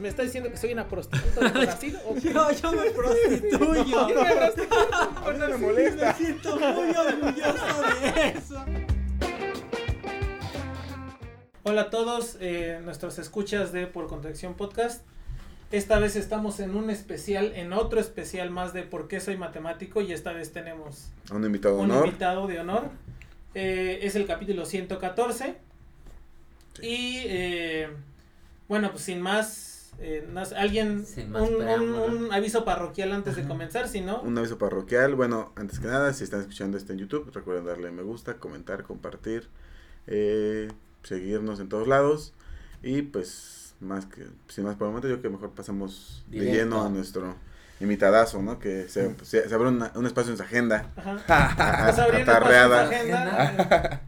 ¿Me está diciendo que soy una prostituta de Brasil? ¿O qué? Yo, yo me prostituyo. Yo me prostituyo. A mí no me molesta. Me siento muy orgulloso de eso. Hola a todos, eh, nuestros escuchas de Por Contracción Podcast. Esta vez estamos en un especial, en otro especial más de por qué soy matemático y esta vez tenemos A un invitado de un honor. invitado de honor. Eh, es el capítulo 114. Y eh, bueno, pues sin más, eh, no sé, alguien, un, un- aviso parroquial antes de comenzar, si no, Un aviso parroquial. Bueno, antes que nada, si están escuchando esto en YouTube, recuerden darle me gusta, comentar, compartir, eh, seguirnos en todos lados. Y pues, más que, sin más por el momento, yo creo que mejor pasamos de lleno a nuestro invitadazo, ¿no? Que se, se, se abre una- un espacio en su agenda. ajá, pues abriendo Atarreada. espacio en su agenda.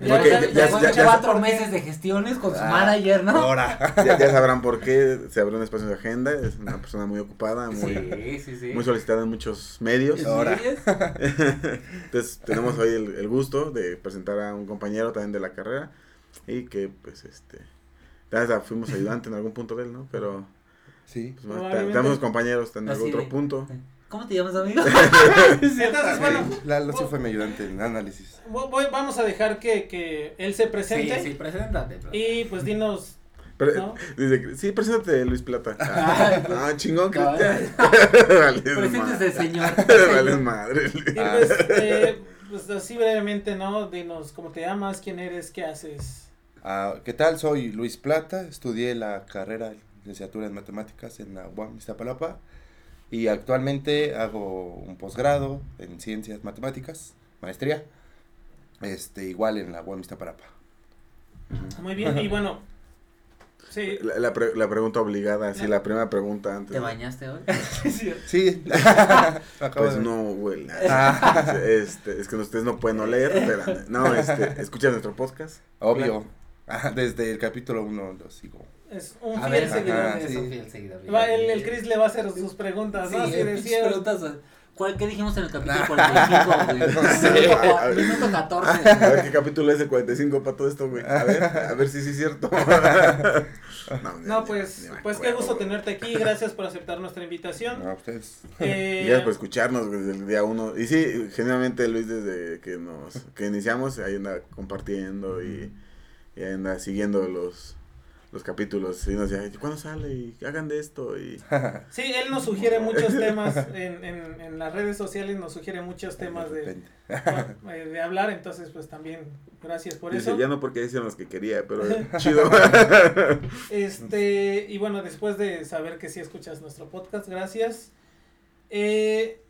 Ya, ya- ya, ya- después ya- de ya- cuatro meses de gestiones con su Ah, manager, ¿no? Ahora. Ya, ya sabrán por qué se abrió un espacio en su agenda. Es una persona muy ocupada, muy, Sí, sí, sí. muy solicitada en muchos medios. Ahora. es- Entonces tenemos hoy el, el gusto de presentar a un compañero también de la carrera y que pues este ya fuimos ayudante en algún punto de él, ¿no? Pero Sí. pues, compañeros en algún otro de- punto. ¿Cómo te llamas, amigo? Entonces, bueno, Lalo sí fue mi ayudante en análisis. voy- vamos a dejar que, que él se presente Sí, sí, preséntate. bro. y pues dinos, Pero, ¿no? dice que, sí, preséntate Luis Plata. Ah, ah, chingón. Vales Preséntese, señor. Vales madre. Y pues, eh, pues así brevemente, ¿no? Dinos cómo te llamas, quién eres, qué haces. Ah, ¿Qué tal? Soy Luis Plata. Estudié la carrera de licenciatura en matemáticas en la UAM Iztapalapa. Y actualmente hago un posgrado en ciencias matemáticas, maestría. Este, igual en la UAM Iztapalapa. Muy bien, y bueno, sí, La, la pre- la pregunta obligada, así la primera pregunta antes. ¿Te bañaste hoy? Sí. Pues no, güey. Ah. Este, es que ustedes no pueden oler, pero no, este, escuchen nuestro podcast. Obvio. Ah, Desde el capítulo 1 lo sigo. Es un A fiel ver, seguidor. Ajá, es sí. un fiel seguidor. Va, el, el Chris le va a hacer sus preguntas, Sí, ¿no? Eh, cierto. preguntas. ¿Cuál, ¿Qué dijimos en el capítulo Nah. 45, güey? No sé. Minuto 14. A ver qué capítulo es el 45 para todo esto, güey. A ver, a ver si sí es cierto. No, No, pues, pues qué gusto tenerte aquí, gracias por aceptar nuestra invitación. No, ustedes. Eh, Y gracias por escucharnos güey, desde el día uno. Y sí, generalmente Luis desde que nos que iniciamos ahí anda compartiendo y, y ahí anda siguiendo los los capítulos y nos decía, ¿cuándo sale? Y hagan de esto y Sí, él nos sugiere muchos temas en, en, en las redes sociales, nos sugiere muchos temas de, eh, de hablar, entonces pues también gracias por dice, eso. ya no porque hicieron los que quería, pero chido. Este, y bueno, después de saber que sí escuchas nuestro podcast, gracias. Eh,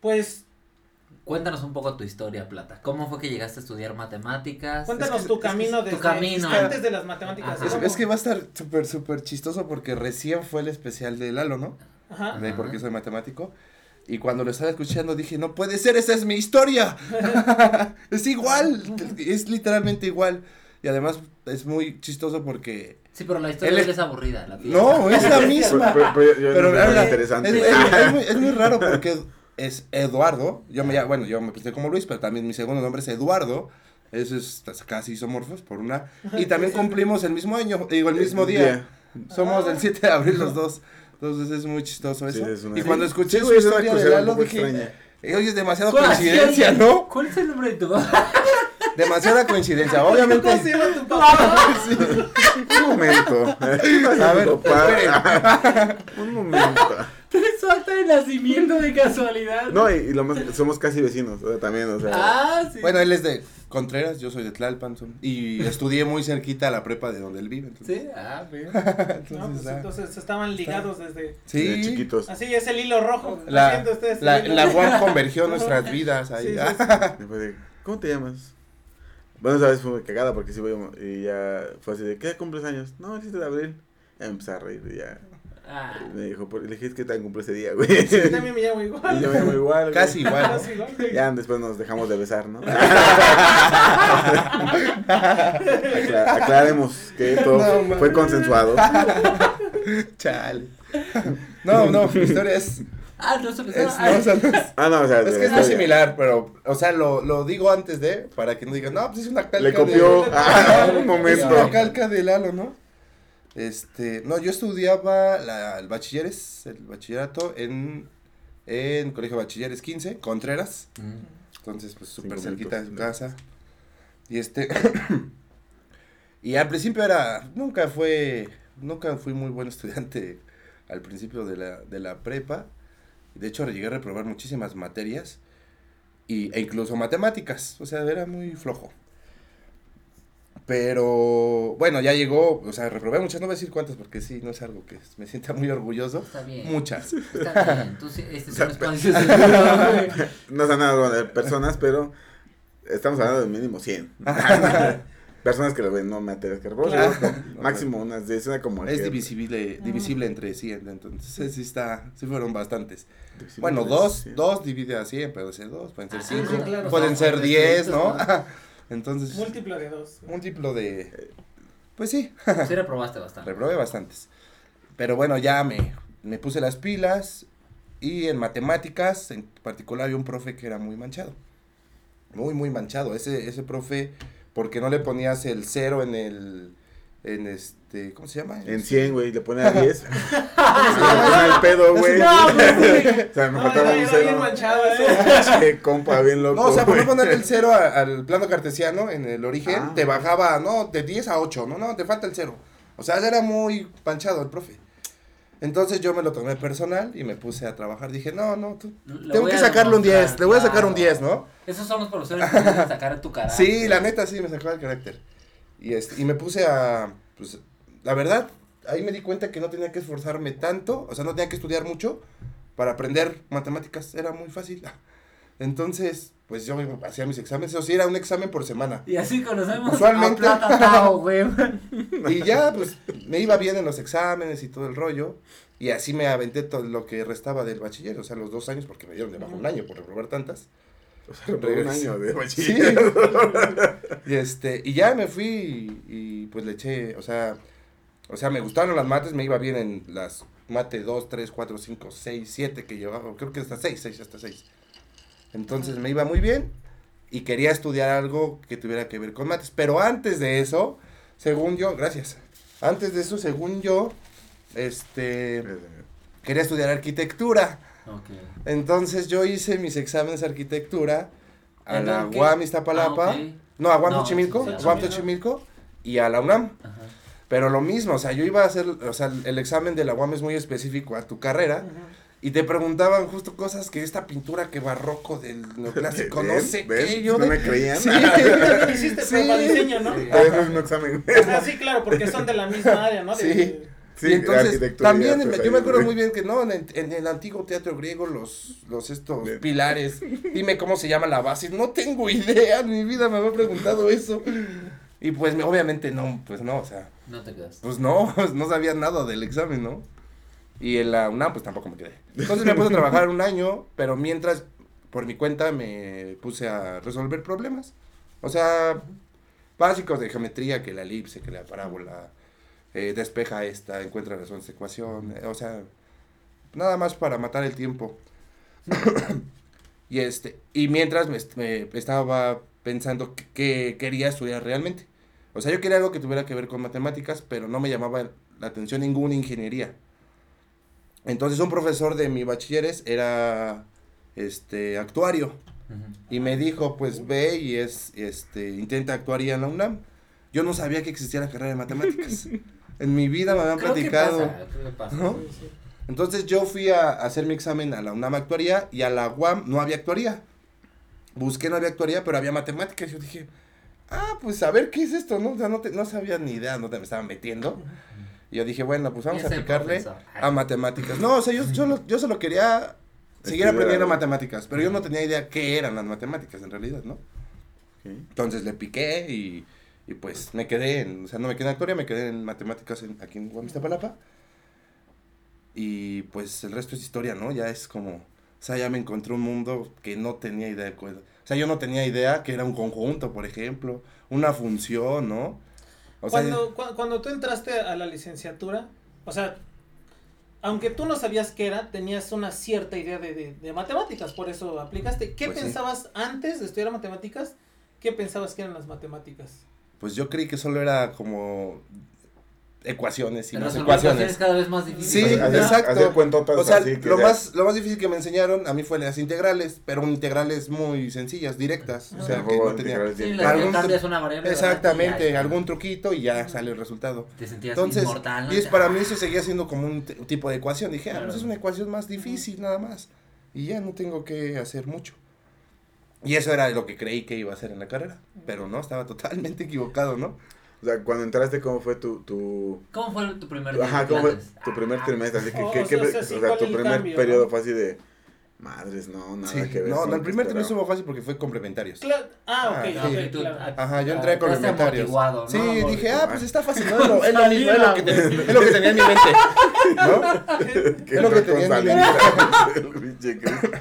pues Cuéntanos un poco tu historia, Plata. ¿Cómo fue que llegaste a estudiar matemáticas? cuéntanos Es que- tu es camino tu desde camino. antes de las matemáticas. Es, que va a estar súper, súper chistoso porque recién fue el especial de Lalo, ¿no? Ajá. De por qué Ajá. soy matemático. Y cuando lo estaba escuchando dije, no puede ser, esa es mi historia. es igual, es literalmente igual. Y además es muy chistoso porque... Sí, pero la historia Él es- aburrida. La. No, es la pero, misma. pero- pero Pero nada es, interesante. es- es muy, es muy raro porque es Eduardo. Yo me llamo- bueno, yo me presenté como Luis, pero también mi segundo nombre es Eduardo. Eso es casi isomorfos por una. Y también cumplimos el mismo año, digo, el mismo día. Somos del 7 de abril los dos. Entonces es muy chistoso Sí, eso. es una- Y cuando escuché sí, su historia de Lalo dije. "Eh, oye, es demasiada ¿Cuál- coincidencia, ¿no? ¿Cuál es el nombre de tu? Demasiada coincidencia. Obviamente. ¿Cómo se llama tu papá? Un momento. A ver, papá. Un momento. Su acta de nacimiento de casualidad. No, y, y lo más, somos casi vecinos, sea, también, o sea. Ah, sí. Bueno, él es de Contreras, yo soy de Tlalpan. son- Y estudié muy cerquita a la prepa de donde él vive. entonces- Sí, ah, bien. No, pues ah, entonces estaban ligados desde... sí. de chiquitos. Así es el hilo rojo. La, Haciendo ustedes la, el hilo la rojo. UAM convergió nuestras vidas ahí. Sí, sí, sí. Y fue de, ¿cómo te llamas? Bueno, esa vez fue muy cagada porque sí, voy, y ya fue así de, ¿qué cumples años? No, el 7 de abril. Ya me empecé a reír y ya. Ah, Me dijo, por- le dije, que tan cumple ese día, güey. Sí, también me llamo igual. Y yo me llamo igual. güey. Casi igual. Casi igual, güey. Ya después nos dejamos de besar, ¿no? Acla- aclaremos que todo No, fue consensuado. Chale. No, no, mi historia es. Ah no se es, no, o sea, no es- Ah, no, o sea, es que es muy similar, pero, o sea, lo, lo digo antes de, para que no digan, no, pues es una calca Le de- copió. Ah, un Es una momento. calca de Lalo, ¿no? Este, no, yo estudiaba la, el bachilleres, el bachillerato en, en Colegio Bachilleres 15, Contreras. Mm. Entonces, pues súper cerquita de su casa. Y este. y al principio era. Nunca fue. Nunca fui muy buen estudiante al principio de la, de la prepa. De hecho, llegué a reprobar muchísimas materias. Y, e incluso matemáticas. O sea, era muy flojo. Pero bueno, ya llegó, o sea, reprobé muchas, no voy a decir cuántas porque sí, no es algo que me sienta muy orgulloso. Está bien. Muchas. Está bien. Tú sí, este es sea, un espacio seguro, güey. No son nada de personas, pero estamos hablando de mínimo 100. personas que lo ven, no materias que reprobar, Claro. no, Máximo unas 10, una como Es que- divisible, divisible entre 100, entonces sí está, sí fueron bastantes. divisible Bueno, dos, 100. dos divide a 100, pueden ser dos, pueden ser Ah, cinco, sí, claro. pueden ser tres 10, ¿no? Entonces, Múltiplo de dos. múltiplo de, pues sí, Sí reprobaste bastante. reprobé bastantes. Pero bueno, ya me, me puse las pilas y en matemáticas, en particular, había un profe que era muy manchado. Muy, muy manchado. Ese, ese profe, porque no le ponías el cero en el, en este, ¿cómo se llama? En 100, güey, le pone a 10. Se le pone el pedo, güey. No. O sea, me No, faltaba un era bien cero. manchado. Che, compa, bien loco. No, o sea, por no ponerle el cero a- al plano cartesiano en el origen, Ah. te bajaba, no, de 10 a 8, no, no, te falta el cero. O sea, era muy panchado el profe. Entonces yo me lo tomé personal y me puse a trabajar. Dije, no, no, tú, tengo que a sacarle un 10, demostrar, le voy a sacar un claro. 10, ¿no? Esos son los profesores que pueden sacar tu cara. Sí, la neta sí me sacaba el carácter. Y, este, y me puse a, pues, la verdad, ahí me di cuenta que no tenía que esforzarme tanto, o sea, no tenía que estudiar mucho para aprender matemáticas, era muy fácil. Entonces, pues yo hacía mis exámenes, o sea, era un examen por semana. Y así conocemos Usualmente. a Plata Tao, güey. Y ya, pues, me iba bien en los exámenes y todo el rollo. Y así me aventé todo lo que restaba del bachiller, o sea, los dos años, porque me dieron de bajo un año por reprobar tantas. O sea, por un año de Sí. bachiller. y este, y ya me fui y, y, pues le eché, o sea, o sea, me gustaron las mates, me iba bien en las mate 2, 3, 4, 5, 6, 7 que llevaba, creo que hasta 6, 6 hasta 6. Entonces me iba muy bien y quería estudiar algo que tuviera que ver con mates, pero antes de eso, según yo, gracias. Antes de eso, según yo, este, quería estudiar arquitectura. Entonces yo hice mis exámenes de arquitectura a ¿En la? UAM Iztapalapa. Ah. No, a UAM No, Xochimilco, sí, a sí, UAM sí. Xochimilco y a la UNAM. Ajá. Pero lo mismo, o sea, yo iba a hacer, o sea, el examen de la UAM es muy específico a tu carrera y te preguntaban justo cosas que esta pintura que barroco del neoclásico, no sé ¿Ven? qué, yo No de- me creían. Sí. Hiciste Sí. de diseño, ¿no? Un examen. Ah, sí, claro, porque son de la misma área, ¿no? De- Sí. Sí, y entonces, también, yo me acuerdo muy bien que no, en, el- en el antiguo teatro griego, los, los estos Bien. pilares, dime cómo se llama la base, no tengo idea, en mi vida me había preguntado eso. Y pues, me- obviamente no, pues no, o sea, No te quedas. pues no, no sabía nada del examen, ¿no? Y en la UNAM, pues tampoco me quedé. Entonces me puse a trabajar un año, pero mientras, por mi cuenta, me puse a resolver problemas. O sea, básicos de geometría, que la elipse, que la parábola, eh, despeja esta, encuentra razón de ecuación, eh, o sea, nada más para matar el tiempo. y este, y mientras me, me estaba pensando que quería estudiar realmente. O sea, yo quería algo que tuviera que ver con matemáticas, pero no me llamaba la atención ninguna ingeniería. Entonces un profesor de mi bachilleres era este actuario y me dijo, pues ve y es este intenta actuaría en la UNAM. Yo no sabía que existía la carrera de matemáticas. En mi vida me habían Creo que platicado. pasa, creo que pasa. ¿No? Sí, sí. Entonces yo fui a, a hacer mi examen a la UNAM actuaría y a la UAM no había actuaría. Busqué no había actuaría, pero había matemáticas. Yo dije, ah, pues a ver qué es esto, ¿no? O sea, no, te- no sabía ni idea dónde me estaba metiendo. Y yo dije, bueno, pues vamos a profesor. a matemáticas. No, o sea, yo solo, yo solo quería seguir Estudiar aprendiendo algo. matemáticas, pero yo no tenía idea qué eran las matemáticas en realidad, ¿no? Entonces le piqué y, y pues me quedé en, o sea, no me quedé en actuaría, me quedé en matemáticas en- aquí en Guamistapalapa. Y pues el resto es historia, ¿no? Ya es como, o sea, ya me encontré un mundo que no tenía idea de cuál. O sea, yo no tenía idea que era un conjunto, por ejemplo, una función, ¿no? O sea, Cuando, cu- cuando tú entraste a la licenciatura, o sea, aunque tú no sabías qué era, tenías una cierta idea de, de- de matemáticas, por eso aplicaste. ¿Qué Pues sí. pensabas antes de estudiar matemáticas? ¿Qué pensabas que eran las matemáticas? pues yo creí que solo era como ecuaciones y Pero más ecuaciones. cada vez más difíciles. Sí, Hacer- exacto. hacer cuentotas O sea, así que lo ya- más, lo más difícil que me enseñaron a mí fue las integrales, pero integrales muy sencillas, directas. O sea, que no tenía... Sí, Algún- cambias una variable. Exactamente, ya, algún truquito y ya sale el resultado. Te sentías Entonces, inmortal. ¿no? y es para mí eso seguía siendo como un tipo de ecuación. Dije, ah, pues es una ecuación más difícil nada más. Y ya no tengo que hacer mucho. Y eso era lo que creí que iba a hacer en la carrera. Pero no, estaba totalmente equivocado, ¿no? O sea, cuando entraste, ¿cómo fue tu, tu, ¿Cómo fue tu primer día ajá, cómo fue tu primer trimestre? Así que, O- ¿qué- o qué- sea, o sí, sea, ¿cuál tu primer cambio, periodo no? fue así de, madres, no, nada Sí. que ver. No, no, el primer esperaba". trimestre fue fácil porque fue complementarios. Cla- ah, ok, Ah, ok, sí. claro. Ajá, yo entré con Entraste complementarios. Sí, dije, ah, pues está fácil, ¿no? Es lo, mismo, es lo, que es lo que tenía en mi mente, ¿no? Es lo que tenía en mi Cristo.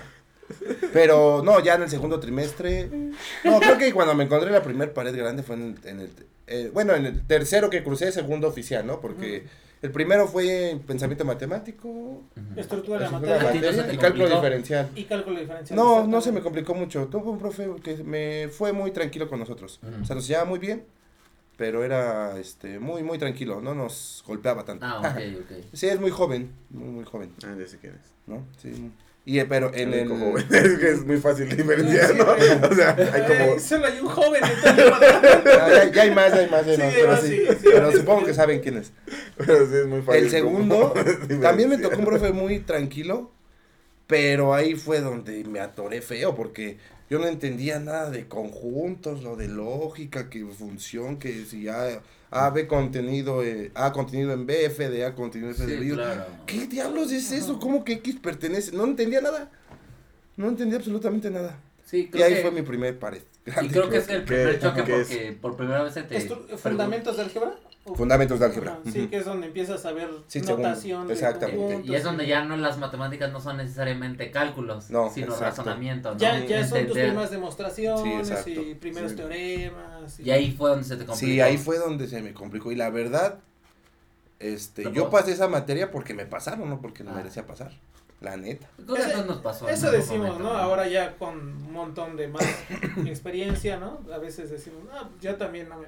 Pero no, ya en el segundo trimestre. No, creo que cuando me encontré la primer pared grande fue en, en el. eh, bueno, en el tercero que crucé, segundo oficial, ¿no? Porque el primero fue pensamiento matemático. Estructura de la materia ¿A ti no se materia te y cálculo diferencial. y cálculo diferencial. No, no se me complicó mucho. Tuve un profe que me fue muy tranquilo con nosotros. O sea, nos llevaba muy bien, pero era este muy, muy tranquilo. No nos golpeaba tanto. Ah, ok, ok. Sí, es muy joven, muy, muy joven, Ah, ya sé quién es. ¿no? Sí. Y, eh, pero en El. Es que es muy fácil diferenciar, ¿no? O sea, hay como... Eh, solo hay un joven. Ah, ya, ya hay más, ya hay más, ya hay más, hay pero sí, sí, sí, pero supongo que saben quién es. Pero sí es muy fácil. El segundo, también me tocó un profe muy tranquilo, pero ahí fue donde me atoré feo, porque yo no entendía nada de conjuntos, lo de lógica, que función, que si A, A B contenido, eh, A contenido en B, F de A contenido en F de B. Sí, Yo, claro. ¿Qué diablos es eso? ¿Cómo que X pertenece? No entendía nada. No entendía absolutamente nada. Sí, Y ahí que, fue mi primer pared. y creo que es el ¿Qué- primer choque porque por primera vez se te... ¿Fundamentos de álgebra? ¿O- Fundamentos de álgebra. Sí, que es donde empiezas a ver Sí, notación. de Exactamente. Y es donde ya no las matemáticas no son necesariamente cálculos, No, sino exacto. razonamiento, ¿no? Ya, ya son tus primeras demostraciones Sí, y primeros Sí. teoremas. Y ahí fue donde se te complicó. Sí, ahí fue donde se me complicó. Y la verdad, este, Pero yo pasé esa materia porque me pasaron, no porque no Ah. merecía pasar. La neta. Todos nos pasó. Eso decimos, momento, ¿no? Ahora ya con un montón de más experiencia, ¿no? A veces decimos, ah, yo también no me...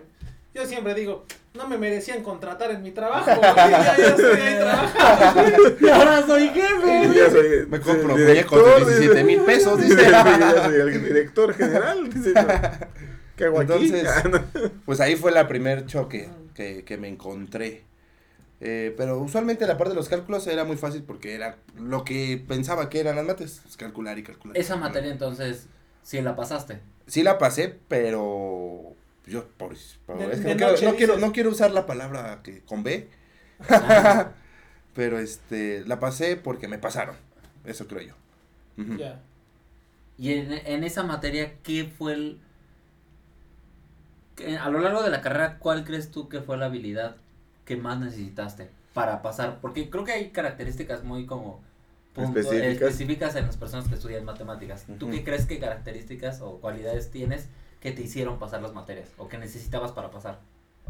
Yo siempre digo, no me merecían contratar en mi trabajo. porque ya, ya estoy ahí trabajando. Y ahora soy jefe. Yo ya soy Me compro muñecos de director, 17 mil pesos, Dice, ya soy el director general. Dice, ¿qué hago? Entonces- Ah. Pues ahí fue la primer choque que, que me encontré. Eh, pero usualmente la parte de los cálculos era muy fácil porque era lo que pensaba que eran las mates, es calcular y calcular. Esa materia entonces, sí la pasaste. Sí la pasé, pero yo por, por- De- es que no, quiero, no, quiero, dices. no quiero usar la palabra que con B, Ah, pero este la pasé porque me pasaron. Eso creo yo. Y en, en esa materia, ¿qué fue el... que a lo largo de la carrera, ¿cuál crees tú que fue la habilidad que más necesitaste para pasar? Porque creo que hay características muy como... punto- Específicas. específicas en las personas que estudian matemáticas. ¿Tú qué crees que características o cualidades tienes que te hicieron pasar las materias o que necesitabas para pasar?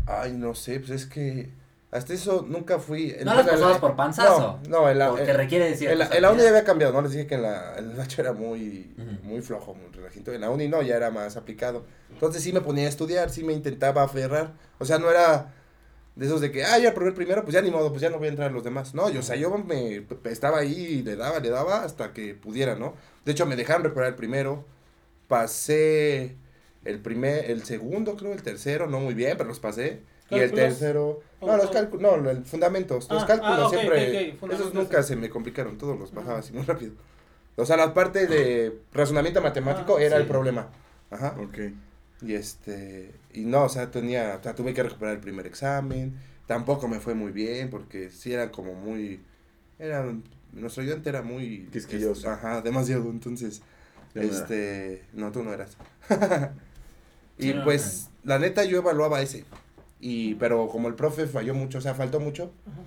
Ay, no sé, pues es que hasta eso nunca fui. No las pasabas por panzazo. No, no, en la, Porque en- requiere decir... en la, en la uni ya había cambiado, ¿no? Les dije que en la, en el Nacho era muy, muy flojo, muy relajito. En la uni no, ya era más aplicado. Entonces sí me ponía a estudiar, sí me intentaba aferrar. O sea, no era de esos de que, ah, ya probé el primero, pues ya ni modo, pues ya no voy a entrar a los demás. No, yo, o sea, yo me estaba ahí y le daba, le daba hasta que pudiera, ¿no? De hecho, me dejaron reparar el primero. Pasé el primer, el segundo, creo, el tercero, no muy bien, pero los pasé. Y el tercero, ¿O- no, los cálculos, no, los fundamentos, los Ah, cálculos ah, siempre, ok, ok, esos nunca se me complicaron, todos los bajaba así muy rápido. O sea, la parte de razonamiento matemático Ah, era sí. el problema. Ajá. Ok. Y este, y no, o sea, tenía, o sea, tuve que recuperar el primer examen, tampoco me fue muy bien porque sí eran como muy, eran, nuestro ayudante era muy... Quisquilloso. es- ajá, demasiado, entonces, era. este, no, tú no eras. y pues, la neta yo evaluaba ese, y, pero como el profe falló mucho, o sea, faltó mucho, Ajá.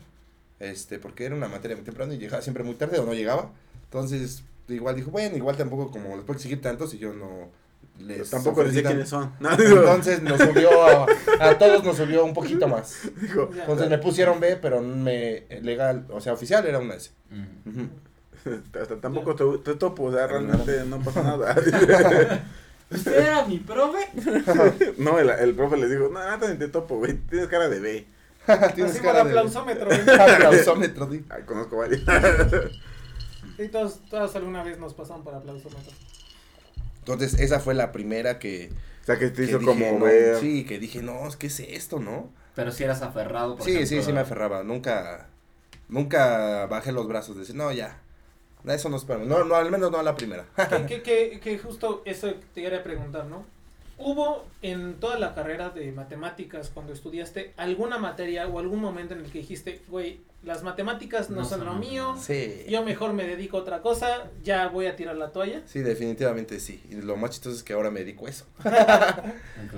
este, porque era una materia muy temprano y llegaba siempre muy tarde o no llegaba. Entonces, igual dijo, bueno, igual tampoco como les puedo exigir tanto si yo no les Pues tampoco les ofrecí quiénes son. No, tanto. digo, Entonces nos subió, a, a todos nos subió un poquito más. Entonces me pusieron B, pero me legal, o sea, oficial era una S. Mm. Tampoco te, te topo, o sea, realmente no pasa nada. ¿Usted era mi profe? no, el, el profe les dijo, no, nada, te topo, güey, tienes cara de B. Tienes cara de- aplausómetro. Aplausómetro, sí. Ay, conozco varios. Y todos, todos alguna vez nos pasaron por aplausómetro. Entonces, esa fue la primera que, o sea, que te que hizo dije, como no, ver. Sí, que dije, no, ¿qué es esto, no? Pero si eras aferrado, por Sí, ejemplo, sí, sí me aferraba. Nunca, nunca bajé los brazos de decir, no, ya. Eso no es para mí. No, no, al menos no a la primera. que, que, que, que justo eso te quería preguntar, ¿no? ¿Hubo en toda la carrera de matemáticas, cuando estudiaste, alguna materia o algún momento en el que dijiste, güey, las matemáticas no, No son lo mío. Sí. yo mejor me dedico a otra cosa, ya voy a tirar la toalla? Sí, definitivamente sí. Y lo más chistoso es que ahora me dedico a eso.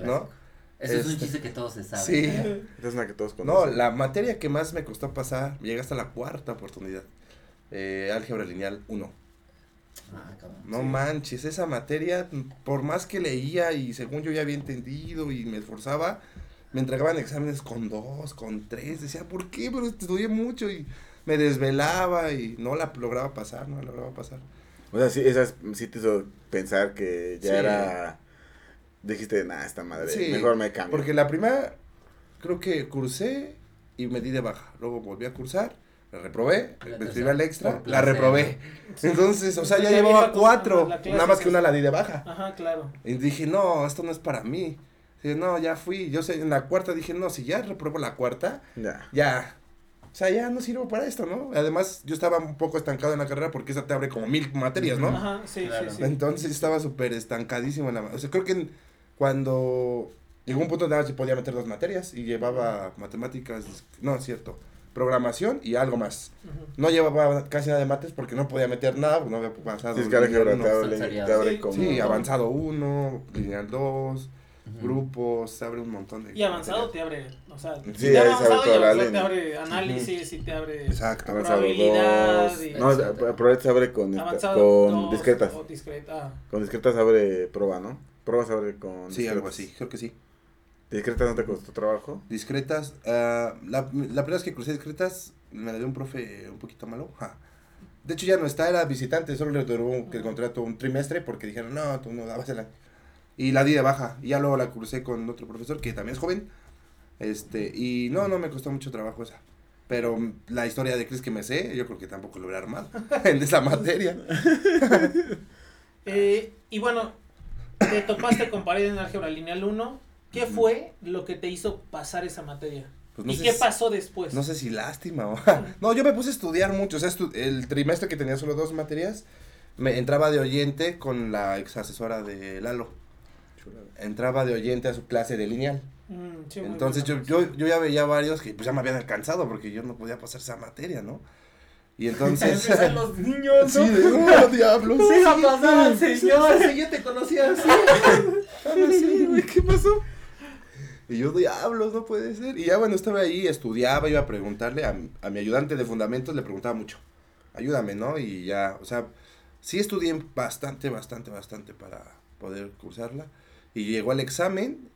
¿no? Ese es un Este- chiste que todos se saben. Sí. Esa es una que todos No, conocen. la materia que más me costó pasar, llegué hasta la cuarta oportunidad. Eh, álgebra lineal 1. Ah, cabrón. No Sí. manches, esa materia, por más que leía y según yo ya había entendido y me esforzaba, me entregaban exámenes con dos, con tres. Decía, ¿por qué? Pero estudié mucho y me desvelaba y no la lograba pasar, no la lograba pasar. O sea, sí, esas sí te hizo pensar que ya Sí. era. Dijiste, nah, esta madre, Sí, mejor me cambio. Porque la primera, creo que cursé y me di de baja. Luego volví a cursar, la reprobé, La me tercera, al extra, la placer. reprobé. Entonces, o sea, ya Ya llevaba cuatro, nada más que una la di de baja. Ajá, claro. Y dije, no, esto no es para mí. Dije, no, ya fui. Yo sé, en la cuarta dije, no, si ya reprobo la cuarta, Ya. ya. O sea, ya no sirvo para esto, ¿no? Además, yo estaba un poco estancado en la carrera porque esa te abre como mil materias, ¿no? Ajá, sí, Claro. sí, sí. Entonces estaba súper estancadísimo en la... O sea, creo que en- cuando llegó un punto nada más podía meter dos materias y llevaba matemáticas, no, es cierto, programación y algo más. Ujú. No llevaba casi nada de mates porque no podía meter nada, porque no había pasado. Sí, es que abre, abre Sí, como. Sí, avanzado 1, lineal 2, Ujú. grupos, abre un montón de... Y avanzado materias. te abre, o sea, Sí, si ahí te se avanzado abre y toda la avanzado te abre análisis y te abre Exacto. Avanzado probabilidad dos. y- No, pero se abre con, esta- con dos discretas. o discreta. Con discretas abre prueba, ¿no? Pruebas abre con. Sí, algo discretas. así, creo que sí. ¿Discretas no te costó trabajo? Discretas, ah, la, la primera vez que crucé discretas, me la dio un profe un poquito malo. ja. De hecho ya no está, era visitante, solo le duró el contrato un trimestre porque dijeron, no, tú no dabas la... Y la di de baja, y ya luego la crucé con otro profesor que también es joven. Este, y no, no me costó mucho trabajo esa. Pero la historia de Cris que me sé, yo creo que tampoco lo hubiera armado en esa materia. Eh, y bueno, te topaste con pared en álgebra lineal 1. ¿Qué fue lo que te hizo pasar esa materia? Pues no ¿Y qué si- pasó después? No sé si lástima o... no, yo me puse a estudiar mucho. O sea, estu- el trimestre que tenía solo dos materias, me entraba de oyente con la ex asesora de Lalo. Entraba de oyente a su clase de lineal. Mm, sí, Entonces yo, yo, ya veía varios que pues ya me habían alcanzado porque yo no podía pasar esa materia, ¿no? Y entonces... Los niños, sí, ¿no? de, ¡oh, diablos! Deja pasar al señor. Sí, yo te conocía así. Ah, sí, güey, ¿qué pasó? Y yo, diablos, no puede ser. Y ya, bueno, estaba ahí, estudiaba, iba a preguntarle a, mi- a mi ayudante de fundamentos, le preguntaba mucho. Ayúdame, ¿no? Y ya, o sea, sí estudié bastante, bastante, bastante para poder cursarla. Y llegó al examen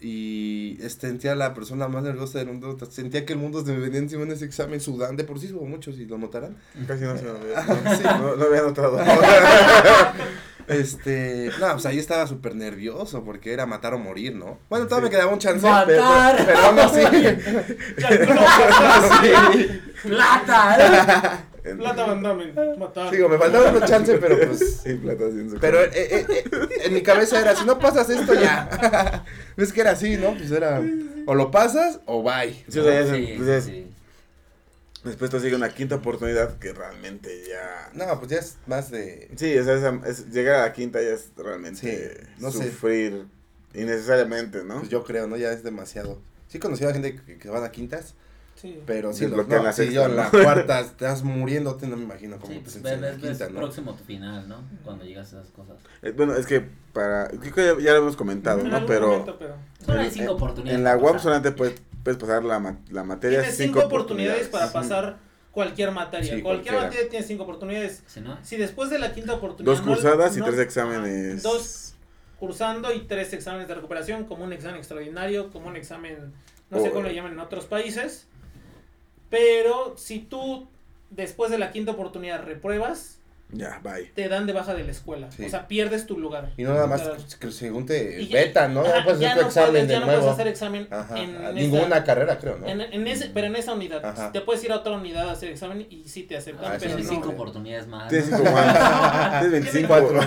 y este, sentía la persona más nerviosa del mundo. Sentía que el mundo se me venía encima en ese examen sudando. De por sí hubo muchos y lo notarán. Casi no se lo ve. Sí. No, no había notado. Este, no, pues ahí estaba súper nervioso porque era matar o morir, ¿no? Bueno, todavía Sí. me quedaba un chance. Matar. Pero, pero aún así. sí. ¡Plata! Plata Van Damme, matar. Digo, me faltaba un chance, pero pues. Sí, plata en su Pero cara. eh, eh, eh, en mi cabeza era, si no pasas esto ya. Es que era así, ¿no? Pues era, o lo pasas o bye. Sí, o sea, Sí, pues, sí. Después te sigue una quinta oportunidad que realmente ya. No, pues ya es más de... Sí, o sea, esa- es- llegar a la quinta ya es realmente Sí, no sé. sufrir innecesariamente, ¿no? Pues yo creo, ¿no? Ya es demasiado. Sí conocí a gente que, que van a quintas, Sí. pero sí, Sí, los- lo que en no, la sexta, yo en ¿no? la cuarta estás muriéndote, no me imagino cómo Sí, te pues, sientes en la ves, ves quinta, ¿no? próximo tu final, ¿no? Cuando llegas a esas cosas. Eh, bueno, es que para. Creo que ya, ya lo hemos comentado, En ¿no? Pero. momento, pero. Solo hay cinco en- oportunidades En la UAM solamente puedes puedes pasar la, la materia. Tienes cinco oportunidades para pasar cualquier materia. Sí, cualquier cualquiera. materia tiene cinco oportunidades. Si no, Si después de la quinta oportunidad. Dos no- cursadas y no- tres exámenes. Dos cursando y tres exámenes de recuperación, como un examen extraordinario, como un examen, no sé Oh. cómo lo llaman en otros países. Pero si tú después de la quinta oportunidad repruebas, Ya, bye. te dan de baja de la escuela. Sí. O sea, pierdes tu lugar. Y no nada más que según te ya- vetan, ¿no? Ajá, Ya puedes ya hacer tu no examen puedes, de ya no nuevo. puedes hacer examen Ajá. en, a en ninguna esa- carrera, creo, ¿no? en, en ese, pero en esa unidad. Ajá. Te puedes ir a otra unidad a hacer examen y sí te aceptan, Ah, pero tienes no. cinco no. oportunidades más. Tienes cinco guantes. Tienes 25. Cuatro.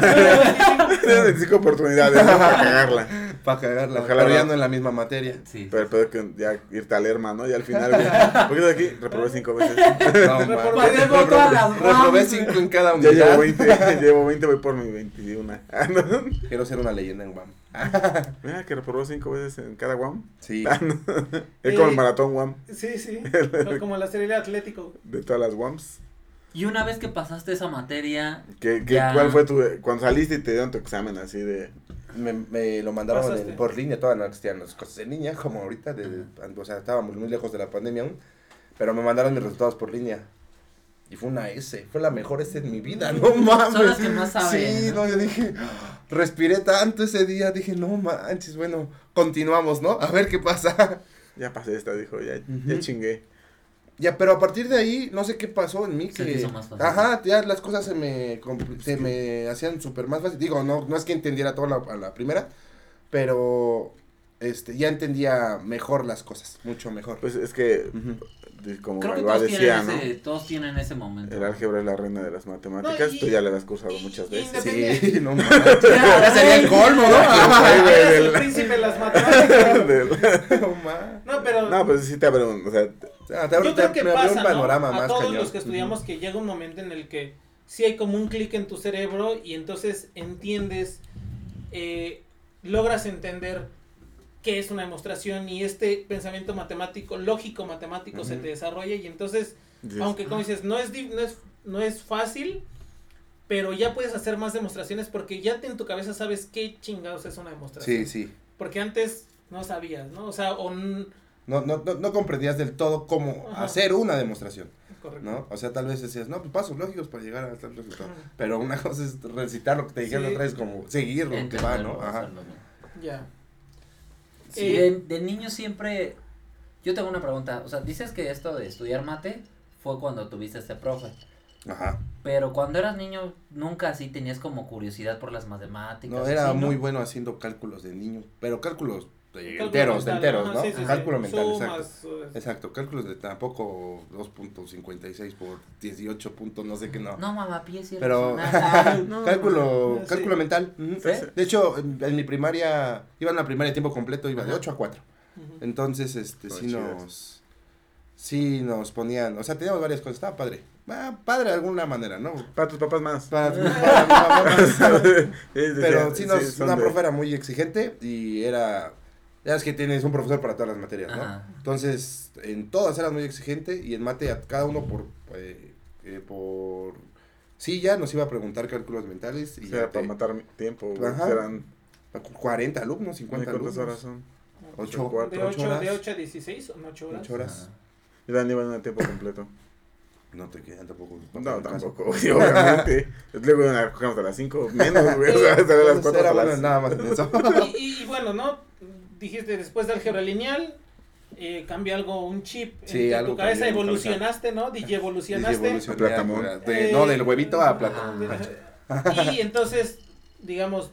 Tienes 25 oportunidades ¿no? para cagarla. Para cagarla. Ojalá pero ya no. en la misma materia. Sí. Pero pero que ya irte al Lerma, ¿no? Y al final, güey. ¿Por qué estoy aquí? Reprobé cinco veces. No, Reprobé cinco en cada Ya llevo 20. llevo 20, voy por mi 21. Ah, ¿no? Quiero ser una leyenda en Guam. Mira que reprobó cinco veces en cada WAM. Sí. Es como el maratón WAM Sí, sí. Como la serie de Atlético. de todas las WAMs. Y una vez que pasaste esa materia, ¿Qué, qué, Ya. ¿Cuál fue tu. Cuando saliste y te dieron tu examen así de. Me, me lo mandaron en- por línea, todas no existían las cosas en línea, como ahorita, de- o sea, estábamos muy lejos de la pandemia aún, pero me mandaron mis resultados por línea. Y fue una S, fue la mejor S en mi vida, no mames. Son las que más saben, Sí, ¿no? yo dije, respiré tanto ese día, dije, no manches, bueno, continuamos, ¿no? A ver qué pasa. Ya pasé esta, dijo, ya, ya chingué. Ya, pero a partir de ahí, no sé qué pasó en mí Se que... hizo más fácil. Ajá, ya las cosas se me, se me hacían súper más fácil. Digo, no, no es que entendiera todo la- a la primera, pero este, ya entendía mejor las cosas, mucho mejor. Pues es que, Ujú. de- como creo que todos decía, tienen, ¿no? ese, todos tienen ese momento. El álgebra es la reina de las matemáticas. No, y- Tú ya le has cursado muchas y veces. Sí, no manches. Ya sería el colmo, ¿no? Eres el príncipe de las matemáticas. No mames. No, pero no, pues sí te abre un. O sea, te abre- yo creo que pasa, un panorama ¿no? A más todos cañón. los que estudiamos que llega un momento en el que sí hay como un clic en tu cerebro y entonces entiendes, eh, logras entender qué es una demostración y este pensamiento matemático, lógico matemático se te desarrolla y entonces, aunque como dices, no es, no es, no es fácil, pero ya puedes hacer más demostraciones porque ya te en tu cabeza sabes qué chingados es una demostración. Sí, sí. Porque antes no sabías, ¿no? O sea, o... No, no, no, no comprendías del todo cómo Ajá. hacer una demostración, Correcto. ¿no? O sea, tal vez decías, no, pues pasos lógicos para llegar a tal resultado. Pero una cosa es recitar lo que te dijeron, Sí. otra es como seguir lo que va, ¿no? Ajá. Ya. Sí, Eh, de, de niño siempre. Yo tengo una pregunta. O sea, dices que esto de estudiar mate fue cuando tuviste este profe. Ajá. Pero cuando eras niño, nunca así tenías como curiosidad por las matemáticas. No, era así, muy bueno haciendo cálculos de niño, pero cálculos enteros, de enteros, ajá, ¿no? sí, sí, sí. Cálculo mental, Sumas, exacto. eh, Exacto, cálculos de tampoco 2.56 por 18 puntos, no sé qué, no. No, mamá, pies y Pero. No, cálculo, sí. cálculo mental. ¿Sí? De hecho, en, en mi primaria, iba en la primaria de tiempo completo, iba de Ajá. 8 a 4. ujú. Entonces, este, sí chidas. nos, sí nos ponían, o sea, teníamos varias cosas, estaba padre. Ah, padre de alguna manera, ¿no? para tus papás más. Para, para mi mamá más. Sí, Pero sí, nos, una de- profe era muy exigente y era, ya es que tienes un profesor para todas las materias, ¿no? Ajá. Entonces, en todas era muy exigente y en mate a cada uno por, eh, eh, por silla nos iba a preguntar cálculos mentales y o sea, para te- matar tiempo. Ajá. Serán. 40 alumnos, 50 ¿Cuántas alumnos. horas son? Ocho, Cuatro, De ocho 8, horas. de 8 a 16 o 8 horas. Ocho horas. Ajá. Y Dan iban a tiempo completo. No te quedan tampoco. No, tampoco, güey, obviamente. Luego iban a las 5, menos, güey. O sea, hasta las Entonces, 4 era hasta bueno nada más en eso. Y, y- y bueno, ¿no? Dijiste después de álgebra lineal, eh, cambia algo, un chip Sí, en algo tu cabeza, cambió en evolucionaste, ¿no? DJ evolucionaste. Dije, evolucioné Platamón. a- de- Eh, no, del huevito a Ah. plátano. Y entonces, digamos,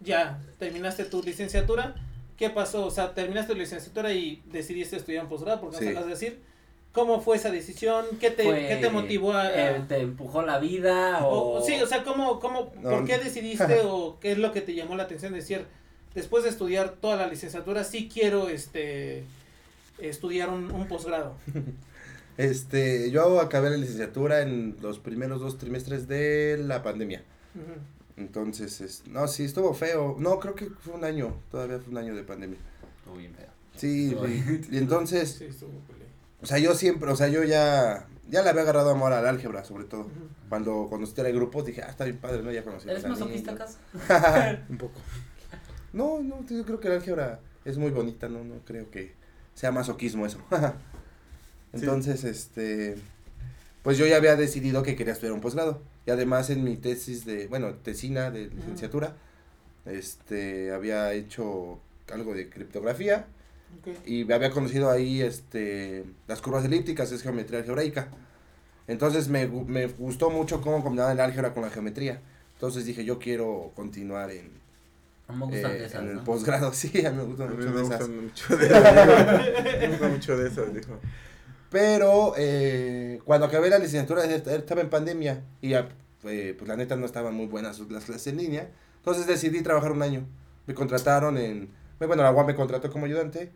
ya terminaste tu licenciatura. ¿Qué pasó? O sea, terminaste tu licenciatura y decidiste estudiar un posgrado, porque Sí. acabas de decir. ¿Cómo fue esa decisión? ¿Qué te, Fue, ¿qué te motivó a...? eh, ¿Te empujó la vida o...? o- sí, o sea, ¿cómo, cómo, No. ¿por qué decidiste o qué es lo que te llamó la atención de decir, después de estudiar toda la licenciatura, sí quiero este estudiar un, un posgrado? Este, yo acabé la licenciatura en los primeros dos trimestres de la pandemia. Entonces, es, no, sí, estuvo feo. No, creo que fue un año, todavía fue un año de pandemia. Estuvo bien feo. Sí, y, y entonces, Sí, estuvo o sea, yo siempre, o sea, yo ya, ya le había agarrado amor al álgebra, sobre todo. Ujú. Cuando conocí el grupo, dije, ah, está bien padre, ¿no? Ya conocí a ¿Eres masoquista. Cas? Un poco. No, no, yo creo que el álgebra es muy bonita, no, no creo que, sea masoquismo eso. Entonces, este, pues yo ya había decidido que quería estudiar un posgrado. Y además en mi tesis de, bueno, tesina de licenciatura, este, había hecho algo de criptografía Ok. y había conocido ahí, este, las curvas elípticas, es geometría algebraica. Entonces me, me gustó mucho cómo combinaba el álgebra con la geometría. Entonces dije, yo quiero continuar en, No me gustan eh, de esas, en el ¿no? posgrado. Sí, a mí me A gustan mí mucho me de esas. gustan mucho de esas. Me gustan mucho de esas, dijo. Pero eh, cuando acabé la licenciatura est- estaba en pandemia y ya, eh, pues la neta no estaban muy buenas las clases en línea. Entonces decidí trabajar un año. Me contrataron en, bueno, la UAM me contrató como ayudante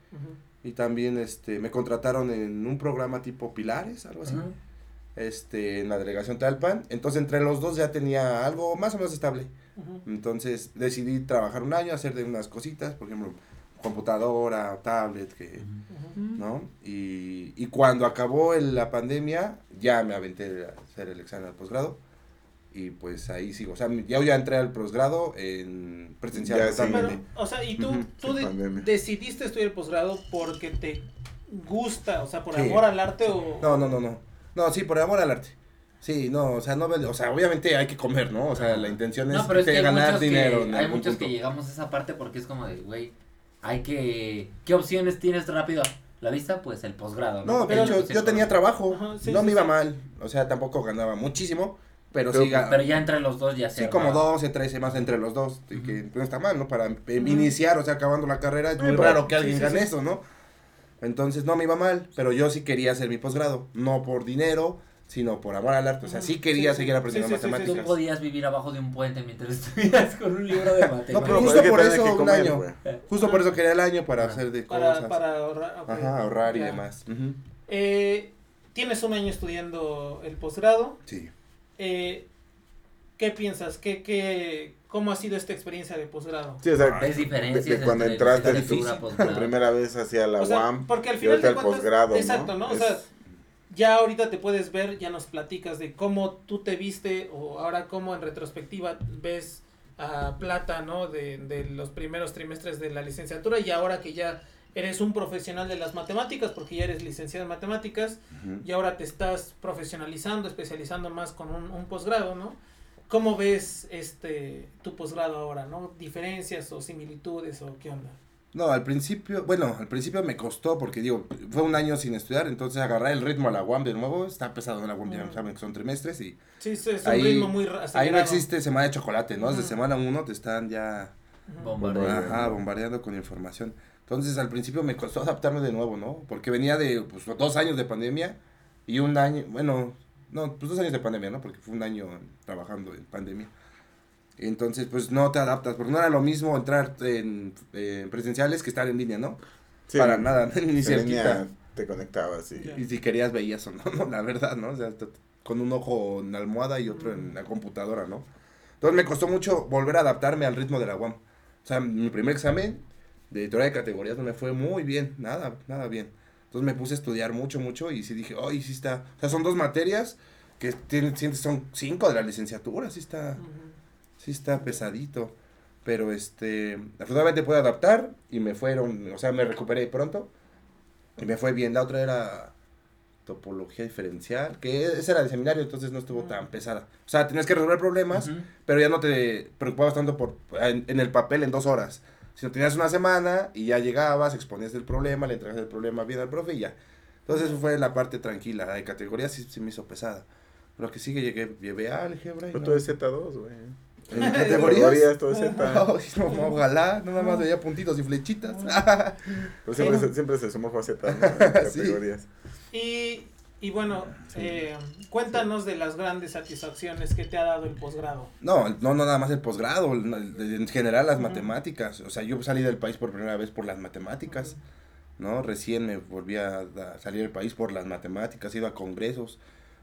y también este, me contrataron en un programa tipo Pilares, algo así, este, en la delegación Talpan. Entonces entre los dos ya tenía algo más o menos estable. Entonces decidí trabajar un año, hacer de unas cositas, por ejemplo, computadora, tablet, que... ¿no? Y, y cuando acabó el- la pandemia, ya me aventé a hacer el examen al posgrado. Y pues ahí sigo. O sea, ya, ya entré al posgrado en presencial Ya, sí. Pero, o sea, y tú, Ujú, tú sin de- pandemia. decidiste estudiar el posgrado porque te gusta, o sea, por Sí. amor al arte o... No, no, no, no. No, sí, por amor al arte. Sí, no, o sea, no, o sea, obviamente hay que comer, ¿no? O sea, la intención es, No, pero es que ganar dinero. que, hay muchos punto. que llegamos a esa parte porque es como de, güey, hay que... ¿Qué opciones tienes rápido? ¿La vista? Pues el posgrado, ¿no? No, Pero- hecho, yo el tenía trabajo. Ajá, sí, no sí, me iba mal. O sea, tampoco ganaba muchísimo. Pero, Pero- sí, Pero ya entre los dos ya se Sí, como ahorraba. 12, 13 más entre los dos, y que no está mal, ¿no? Para iniciar, o sea, acabando la carrera, es muy raro que alguien gane sí. eso, ¿no? Entonces no me iba mal, pero yo sí quería hacer mi posgrado, no por dinero, sino por amor al arte, o sea, sí quería Sí, seguir aprendiendo Sí, sí, sí, sí, Tú matemáticas. podías vivir abajo de un puente mientras estudias con un libro de matemáticas. No, pero justo por eso un comer, año. güey. Justo por eso quería el año para Ajá. hacer de Para, cosas. para ahorrar. ok. Ajá, ahorrar y demás. Ujú. Eh, tienes un año estudiando el posgrado. Sí. Eh, ¿Qué piensas? ¿Qué, qué, ¿Cómo ha sido esta experiencia de posgrado? Sí, o sea, ¿Ves diferencias de, de cuando entraste posgrado? primera vez hacia la O sea, UAM porque al y final ahorita de el cuentas, posgrado, exacto, ¿no? O Es- sea, ya ahorita te puedes ver, ya nos platicas de cómo tú te viste o ahora cómo en retrospectiva ves a Plata, ¿no? De, de los primeros trimestres de la licenciatura y ahora que ya eres un profesional de las matemáticas porque ya eres licenciado en matemáticas y ahora te estás profesionalizando, especializando más con un, un posgrado, ¿no? ¿Cómo ves este tu posgrado ahora, no? ¿Diferencias o similitudes o qué onda? No, al principio, bueno, al principio me costó porque digo, fue un año sin estudiar, entonces agarrar el ritmo a la UAM de nuevo, está pesado en la UAM, ya saben que son trimestres y Sí, es es un Ahí- ritmo muy ahí no existe semana de chocolate, ¿no? Desde Ujú. semana uno te están ya Ujú. Bombardeo. Ajá, bombardeando con información. Entonces al principio me costó adaptarme de nuevo, ¿no? Porque venía de pues, dos años de pandemia y un año, bueno, no, pues dos años de pandemia, ¿no? Porque fue un año trabajando en pandemia. Entonces, pues no te adaptas, porque no era lo mismo entrar en, eh, presenciales que estar en línea, ¿no? sí, Para nada, ni en línea cerquita. te conectabas y. Y si querías veías o no, no, la verdad, ¿no? O sea, con un ojo en la almohada y otro en la computadora, ¿no? Entonces me costó mucho volver a adaptarme al ritmo de la UAM. O sea, mi primer examen de teoría de categorías no me fue muy bien, nada, nada bien. Entonces me puse a estudiar mucho, mucho y sí dije, ay, sí está. O sea, son dos materias que tienen, sientes- son cinco de la licenciatura, sí está. Sí está pesadito. Pero este, afortunadamente pude adaptar y me fueron, o sea, me recuperé pronto y me fue bien. La otra era topología diferencial, que esa era de seminario, entonces no estuvo tan pesada. O sea, tenías que resolver problemas, Ujú. pero ya no te preocupabas tanto por en, en el papel en dos horas. Sino tenías una semana y ya llegabas, exponías el problema, le entregas el problema bien al profe y ya. Entonces eso fue la parte tranquila. La de categoría sí, sí me hizo pesada. Lo que sigue llegué, llevé álgebra y Pero no. todo es Z2, güey. ¿En categorías? todo Z. No, ojalá, nada más veía puntitos y flechitas. Pero siempre, Sí. se, siempre se sumó a Z, ¿no? Sí. categorías. Y, y bueno, eh, cuéntanos de las grandes satisfacciones que te ha dado el posgrado. No, no, no nada más el posgrado, en general las matemáticas. O sea, yo salí del país por primera vez por las matemáticas, ¿no? Recién me volví a, a salir del país por las matemáticas, he ido a congresos,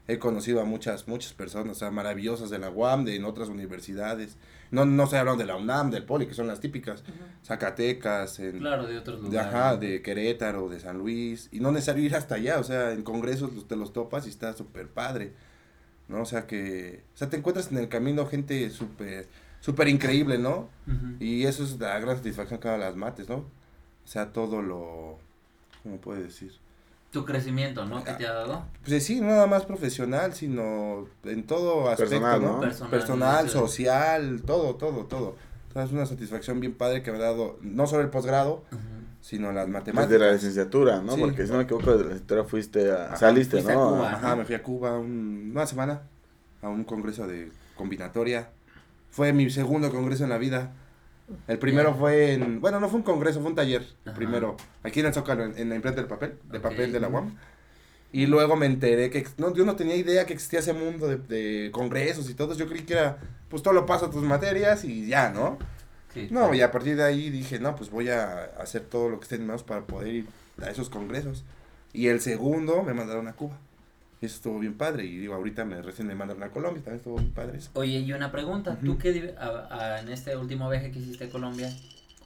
he conocido a muchas, muchas personas, o sea, maravillosas de la UAM, de en otras universidades. No, no estoy hablando de la UNAM, del Poli, que son las típicas. Zacatecas, en, Claro, de otros de, lugares. ajá, de Querétaro, de San Luis, y no necesario ir hasta allá, o sea, en congresos te los topas y está súper padre, ¿no? O sea que, o sea, te encuentras en el camino gente súper, súper increíble, ¿no? Y eso es la gran satisfacción que dan las mates, ¿no? O sea, todo lo, ¿cómo puede decir? Tu crecimiento, ¿no? Que Ah. te ha dado. Pues sí, no nada más profesional, sino en todo aspecto, Personal, ¿no? ¿no? Personal, Personal, social, todo, todo, todo. Entonces es una satisfacción bien padre que me ha dado, no solo el posgrado, sino las Desde matemáticas. la licenciatura, ¿no? Sí. Porque si no me equivoco, de la licenciatura fuiste a... Ajá, saliste, fuiste a ¿no? Cuba. Ajá, me fui a Cuba un- una semana a un congreso de combinatoria. Fue mi segundo congreso en la vida. El primero fue en, bueno, no fue un congreso, fue un taller. El Ajá. primero, aquí en el Zócalo, en, en la imprenta del papel, de papel de la UAM. Y luego me enteré que, no, yo no tenía idea que existía ese mundo de, de congresos y todo. Yo creí que era, pues todo lo paso a tus materias y ya, ¿no? Sí. No, y a partir de ahí dije, no, pues voy a hacer todo lo que esté en manos para poder ir a esos congresos. Y el segundo me mandaron a Cuba. Eso estuvo bien padre. Y digo, ahorita me, recién me mandaron a Colombia, también estuvo bien padre eso. Oye, y una pregunta, Ujú. ¿tú qué di- a- a- en este último viaje que hiciste a Colombia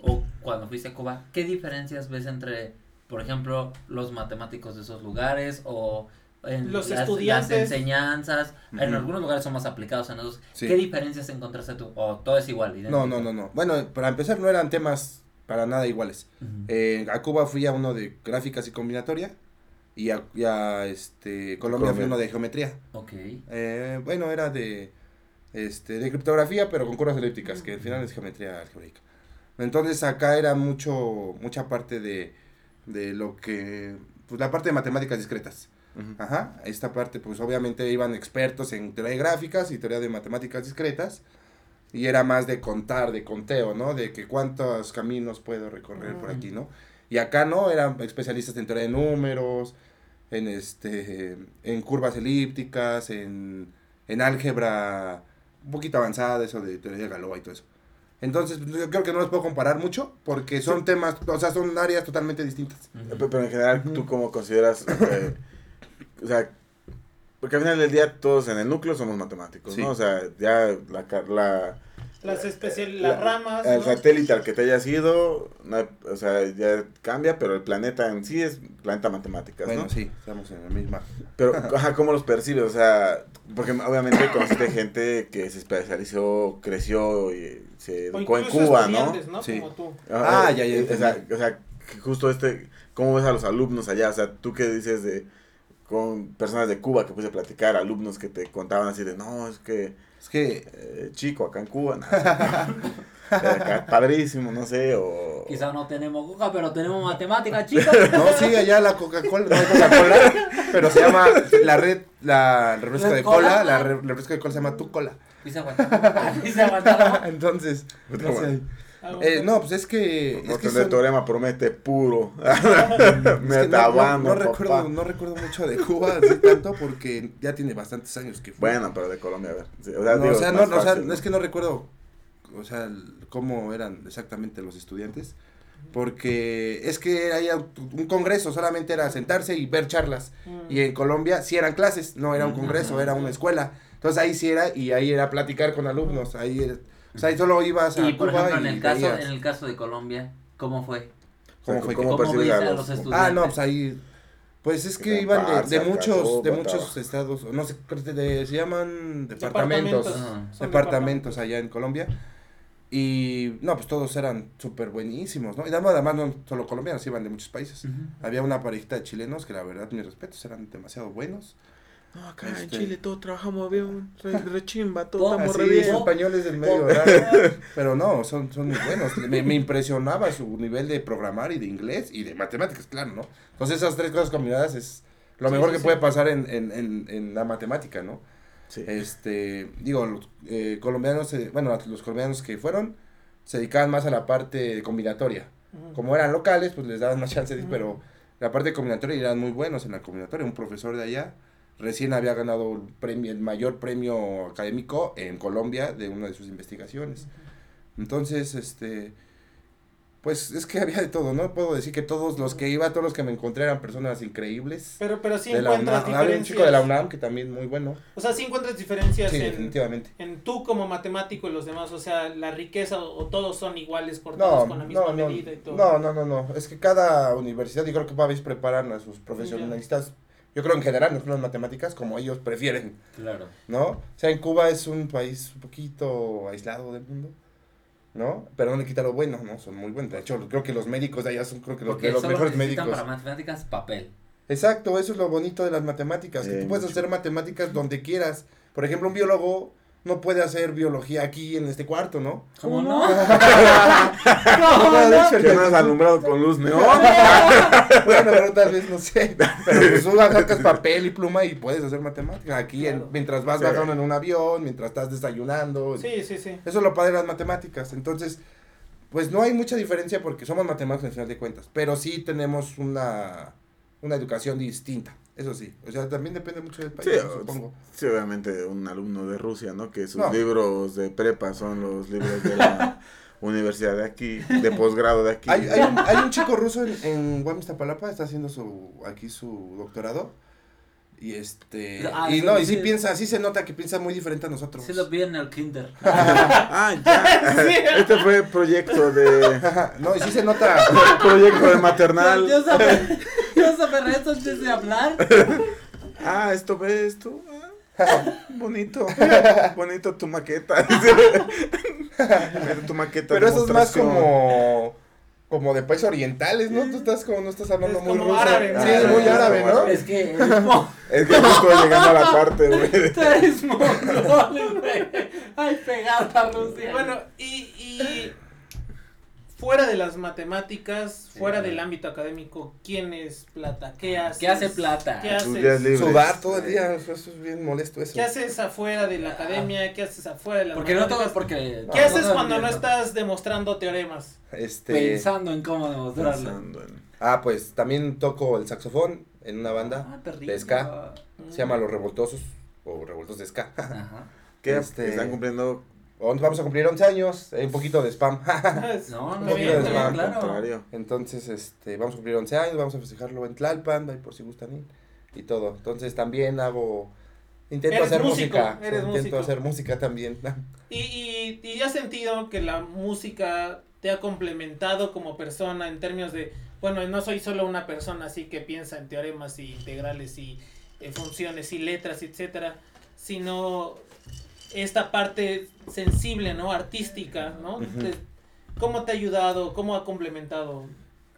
o cuando fuiste a Cuba, qué diferencias ves entre, por ejemplo, los matemáticos de esos lugares o en Los las, estudiantes. las enseñanzas? En Ujú. algunos lugares son más aplicados en otros. Sí. ¿Qué diferencias encontraste tú? ¿O todo es igual? No, idéntico? no, no, no. Bueno, para empezar no eran temas para nada iguales. Eh, a Cuba fui a uno de gráficas y combinatoria. Y a, y a, este, Colombia a uno de geometría. ok. Eh, bueno, era de, este, de criptografía, pero con curvas elípticas, que al final es geometría algebraica. Entonces acá era mucho, mucha parte de, de lo que, pues la parte de matemáticas discretas. Ajá, esta parte pues obviamente iban expertos en teoría de gráficas y teoría de matemáticas discretas. Y era más de contar, de conteo, ¿no? De que cuántos caminos puedo recorrer por Mm. aquí, ¿no? Y acá no, eran especialistas en teoría de números, en este, en curvas elípticas, en, en álgebra un poquito avanzada, eso de teoría de Galois y todo eso. Entonces, yo creo que no los puedo comparar mucho porque son temas, o sea, son áreas totalmente distintas. Pero en general. ¿tú cómo consideras? eh, o sea, porque al final del día todos en el núcleo somos matemáticos, Sí. ¿no? O sea, ya la, la, Las especial, la- las ramas. el ¿no? satélite al que te hayas ido, no- o sea, ya cambia, pero el planeta en sí es planeta matemáticas, Bueno, ¿no? sí, estamos en la misma. Pero, ajá, ¿cómo los percibes? O sea, porque obviamente conociste gente que se especializó, creció y se educó en Cuba, ¿no? Sí. Como tú. Ah, eh, ya, ya eh, O sea, o sea, justo este, ¿cómo ves a los alumnos allá? O sea, ¿tú qué dices de con personas de Cuba que puse a platicar, alumnos que te contaban así de, no, es que Es que eh, chico, acá en Cuba, nada, eh, acá padrísimo, no sé, o... Quizá no tenemos coca, pero tenemos matemáticas, chicos. No, sí, allá la Coca-Cola, no hay Coca-Cola, pero se llama la red, la ¿Red de cola, Cola? la re- el refresco de cola se llama Tu Cola. Dice aguantar. Dice aguantar. Entonces, Puta no sé. Eh, no, pues es que, es Porque que el son- teorema promete puro. es que Me no, no, no recuerdo, no recuerdo mucho de Cuba así tanto porque ya tiene bastantes años que fue. Bueno, pero de Colombia, a ver. Sí, o sea, No, digo, o sea, es no, no, o sea, es que no recuerdo, o sea, el- cómo eran exactamente los estudiantes, porque es que era un congreso, solamente era sentarse y ver charlas, mm. y en Colombia sí eran clases, no era un congreso, era una escuela, entonces ahí sí era, y ahí era platicar con alumnos, ahí, era- o sea, ahí solo ibas a Y por Cuba ejemplo, en el caso, veías en el caso de Colombia, ¿cómo fue? cómo O sea, fue ¿cómo ¿Cómo viste a los- estudiantes? Ah, no, pues ahí, pues es que iban de, muchos, de muchos estados, no sé, de- se llaman departamentos. Departamentos. Allá en Colombia. Y no, pues todos eran súper buenísimos, ¿no? Y además, además no solo colombianos, iban de muchos países. Había una parejita de chilenos que la verdad, mis respetos, eran demasiado buenos. No, acá Este- en Chile todos trabajamos bien, re, re todos estamos Así, re bien. españoles del medio raro. Pero no, son, son muy buenos. Me, me impresionaba su nivel de programar y de inglés y de matemáticas, claro, ¿no? Entonces esas tres cosas combinadas es lo Sí, mejor sí, que sí. puede pasar en, en, en, en la matemática, ¿no? Sí. Este, digo, los eh, colombianos, eh, bueno, los colombianos que fueron se dedicaban más a la parte combinatoria. Ujú. Como eran locales, pues les daban más chances, Ujú. pero la parte combinatoria eran muy buenos en la combinatoria. Un profesor de allá recién había ganado el, premio, el mayor premio académico en Colombia de una de sus investigaciones. Entonces, este, pues es que había de todo, ¿no? Puedo decir que todos los que iba, todos los que me encontré eran personas increíbles. Pero, pero sí de la encuentras UNAM. Había un diferencias. chico de la UNAM que también muy bueno. O sea, sí encuentras diferencias Sí, en, definitivamente. en tú como matemático y los demás. O sea, la riqueza o, o todos son iguales, No, cortados con la misma no, no, medida y todo. no, no, no, no, es que cada universidad, yo creo que vez preparan a sus profesionalistas, yo creo en general, no solo en matemáticas, como ellos prefieren, Claro. ¿no? O sea, en Cuba es un país un poquito aislado del mundo, ¿no? Pero no le quita lo bueno, ¿no? Son muy buenos. De hecho, creo que los médicos de allá son creo que los, de los mejores necesitan médicos. para matemáticas papel. Exacto, eso es lo bonito de las matemáticas, que Sí, tú puedes mucho. hacer matemáticas donde quieras. Por ejemplo, un biólogo no puede hacer biología aquí en este cuarto, ¿no? ¿Cómo ¿Cómo no? no? ¿Cómo no? Que no has alumbrado con luz neón. bueno, pero tal vez no sé. Pero pues tú sacas papel y pluma y puedes hacer matemáticas. Aquí, en- mientras vas Sí. bajando en un avión, mientras estás desayunando. Sí, sí, sí. Eso es lo padre de las matemáticas. Entonces, pues no hay mucha diferencia porque somos matemáticos al final de cuentas. Pero sí tenemos una, una educación distinta. Eso sí. O sea, también depende mucho del país, supongo. Sí, obviamente un alumno de Rusia, ¿no? Que sus No. libros de prepa son los libros de la universidad de aquí, de posgrado de aquí. Hay, hay, un, hay un chico ruso en, en Guamistapalapa, está haciendo su aquí su doctorado. Y este. Ah, y no, y sí piensa, sí se nota que piensa muy diferente a nosotros. Sí lo vi en el kinder. Ah, ya. Este fue proyecto de no, y sí se nota. proyecto de maternal. Yo sabía, yo sabía eso antes de hablar. Ah, esto ve esto. Ah, bonito. Bonito tu maqueta. Mira tu maqueta. Pero eso es más como. Como de países orientales, ¿no? Tú estás como, no estás hablando Es muy como ruso. árabe, sí, ¿no? es muy Ah, árabe, ¿no? Es que eres, Es que justo llegando a la parte, güey. tú eres mongol, güey. Ay, pegada Rusia. Bueno, y, y fuera de las matemáticas, fuera Sí. del ámbito académico, ¿quién es plata? ¿Qué haces? ¿Qué hace plata? ¿Qué haces? Sudar todo el día, eso, es bien molesto eso. ¿Qué haces afuera de la academia? ¿Qué haces afuera de las Porque no todo, porque. ¿Qué no haces cuando no estás demostrando teoremas? Este. Pensando en cómo demostrarlo. Pensando en- Ah, pues también toco el saxofón en una banda. Ah, de ska. Se llama Los Revoltosos o Revoltos de Ska. Ajá. ¿Qué Este- están cumpliendo? Vamos a cumplir 11 años, eh, un poquito de spam. No, no, bien, bien, bien, claro. Entonces, este, vamos a cumplir 11 años, vamos a festejarlo en Tlalpan, ahí por si gustan ir, y todo. Entonces también hago, intento Eres hacer músico, música, eres intento músico. hacer música también. ¿Y, y, y has sentido que la música te ha complementado como persona en términos de, bueno, no soy solo una persona así que piensa en teoremas y integrales y eh, funciones y letras, etcétera, sino esta parte sensible, ¿no? Artística, ¿no? ¿Cómo te ha ayudado? ¿Cómo ha complementado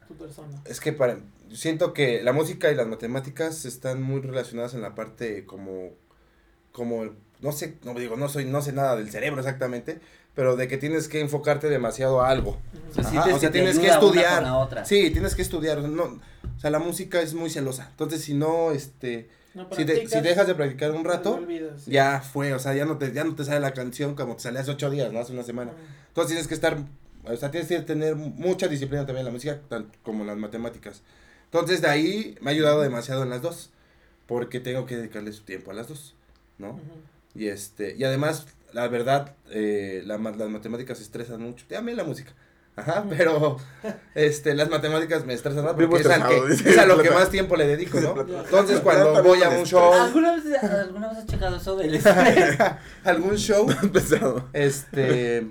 tu persona? Es que para, siento que la música y las matemáticas están muy relacionadas en la parte como, como, no sé, no digo, no soy, no sé nada del cerebro exactamente, pero de que tienes que enfocarte demasiado a algo. O sea, Ajá, sientes o sea, que te tienes que estudiar. con la otra. Sí, tienes que estudiar. No, o sea, la música es muy celosa. Entonces, si no, este, ¿No si, de- si dejas de practicar un Te rato, sí. ya fue. O sea, ya no te, ya no te sale la canción como te sale hace ocho días, ¿no? Hace una semana. Entonces tienes que estar, o sea, tienes que tener mucha disciplina también en la música, tanto como en las matemáticas. Entonces, de ahí me ha ayudado demasiado en las dos, porque tengo que dedicarle su tiempo a las dos, ¿no? Ujú. Y este, y además, la verdad, eh, la ma- las matemáticas estresan mucho. También la música. Ajá, pero este, las matemáticas me estresan más porque es, al estresado, que, dice. es a lo que más tiempo le dedico, ¿no? Entonces, cuando voy a un show, ¿Alguna vez, ¿Alguna vez has checado eso del estrés? algún show, Pesado. este,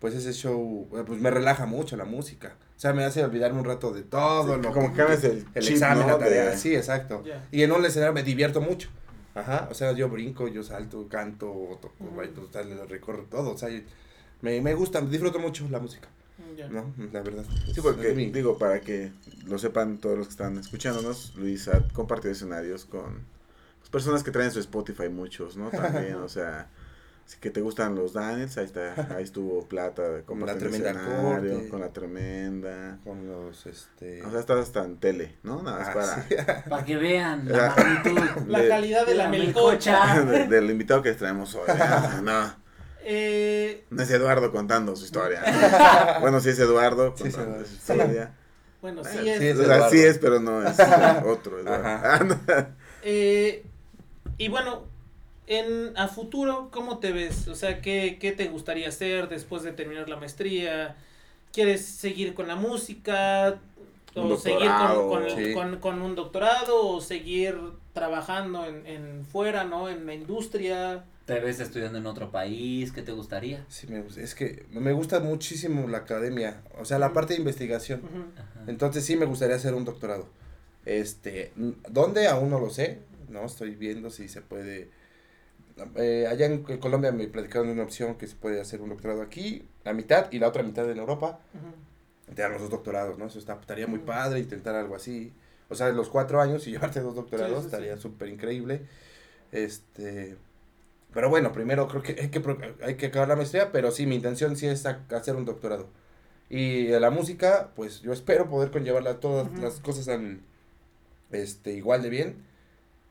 pues ese show, eh, pues me relaja mucho la música. O sea, me hace olvidarme un rato de todo lo Como que cambias el, el chip, examen, ¿no? la tarea. De- Sí, exacto. Y en un escenario me divierto mucho. Ajá, o sea, yo brinco, yo salto, canto, toco, Ujú. bailo, tal, recorro todo. O sea, me, me gusta, disfruto mucho la música, Ya. ¿no? La verdad. Sí, porque digo, para que lo sepan todos los que están escuchándonos, Luis ha compartido escenarios con pues, personas que traen su Spotify, muchos, ¿no? También, o sea, si que te gustan los Daniels, ahí está, ahí estuvo Plata Con la tremenda escenario, corte. con la tremenda. Con los, este... O sea, estás hasta en tele, ¿no? Nada más ah, para sí. Para que vean Era- la magnitud. La de- calidad de la, la melcocha. de- del invitado que traemos hoy. ¿no? No, Eh, no es Eduardo contando su historia. bueno, sí es Eduardo Sí, contando su historia. bueno, sí es. sí es O sea, Eduardo. sí es, pero no es otro. Ah, no. Eh, y bueno, en a futuro, ¿cómo te ves? O sea, ¿qué, ¿qué te gustaría hacer después de terminar la maestría? ¿Quieres seguir con la música? ¿O seguir con, con, Sí. con- con un doctorado? ¿O seguir trabajando en, en fuera, ¿no? En la industria. ¿Te ves estudiando en otro país? ¿Qué te gustaría? Sí, me gusta. Es que me gusta muchísimo la academia, o sea, la parte de investigación. Entonces sí me gustaría hacer un doctorado. Este, ¿dónde? Aún no lo sé, no estoy viendo si se puede. eh, allá en Colombia me platicaron de una opción que se puede hacer un doctorado aquí, la mitad y la otra mitad en Europa. Te dan los dos doctorados, ¿no? Eso está, estaría muy padre intentar algo así. O sea, los cuatro años y llevarte dos doctorados Sí, sí, sí. estaría súper increíble. Este. Pero bueno, primero creo que hay, que hay que acabar la maestría, pero sí, mi intención sí es hacer un doctorado. Y la música, pues yo espero poder conllevarla todas las cosas al, este, igual de bien.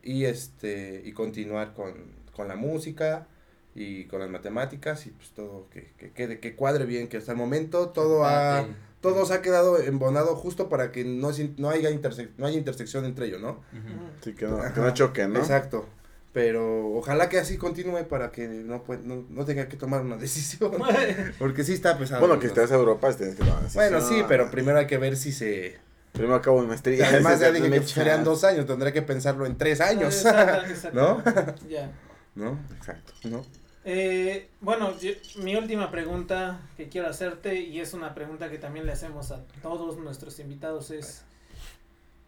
Y este, y continuar con, con la música y con las matemáticas y pues todo que, que quede, que cuadre bien, que hasta el momento todo ha, Empate. Todo se ha quedado embonado justo para que no, no, haya, interse- no haya intersección entre ellos, ¿no? Ujú. Sí, que no, que no choquen, ¿no? Exacto. Pero ojalá que así continúe para que no, pue- no, no tenga que tomar una decisión. Porque sí está pesado. Bueno, que estás a Europa, tienes que tomar Bueno, decisión. sí, pero primero hay que ver si se... Primero acabo mi maestría. Además ya dije que me serían dos años, tendré que pensarlo en tres años. Exacto, exacto. ¿No? Ya. ¿No? Exacto. ¿No? Eh, bueno, yo- mi última pregunta que quiero hacerte, y es una pregunta que también le hacemos a todos nuestros invitados, es,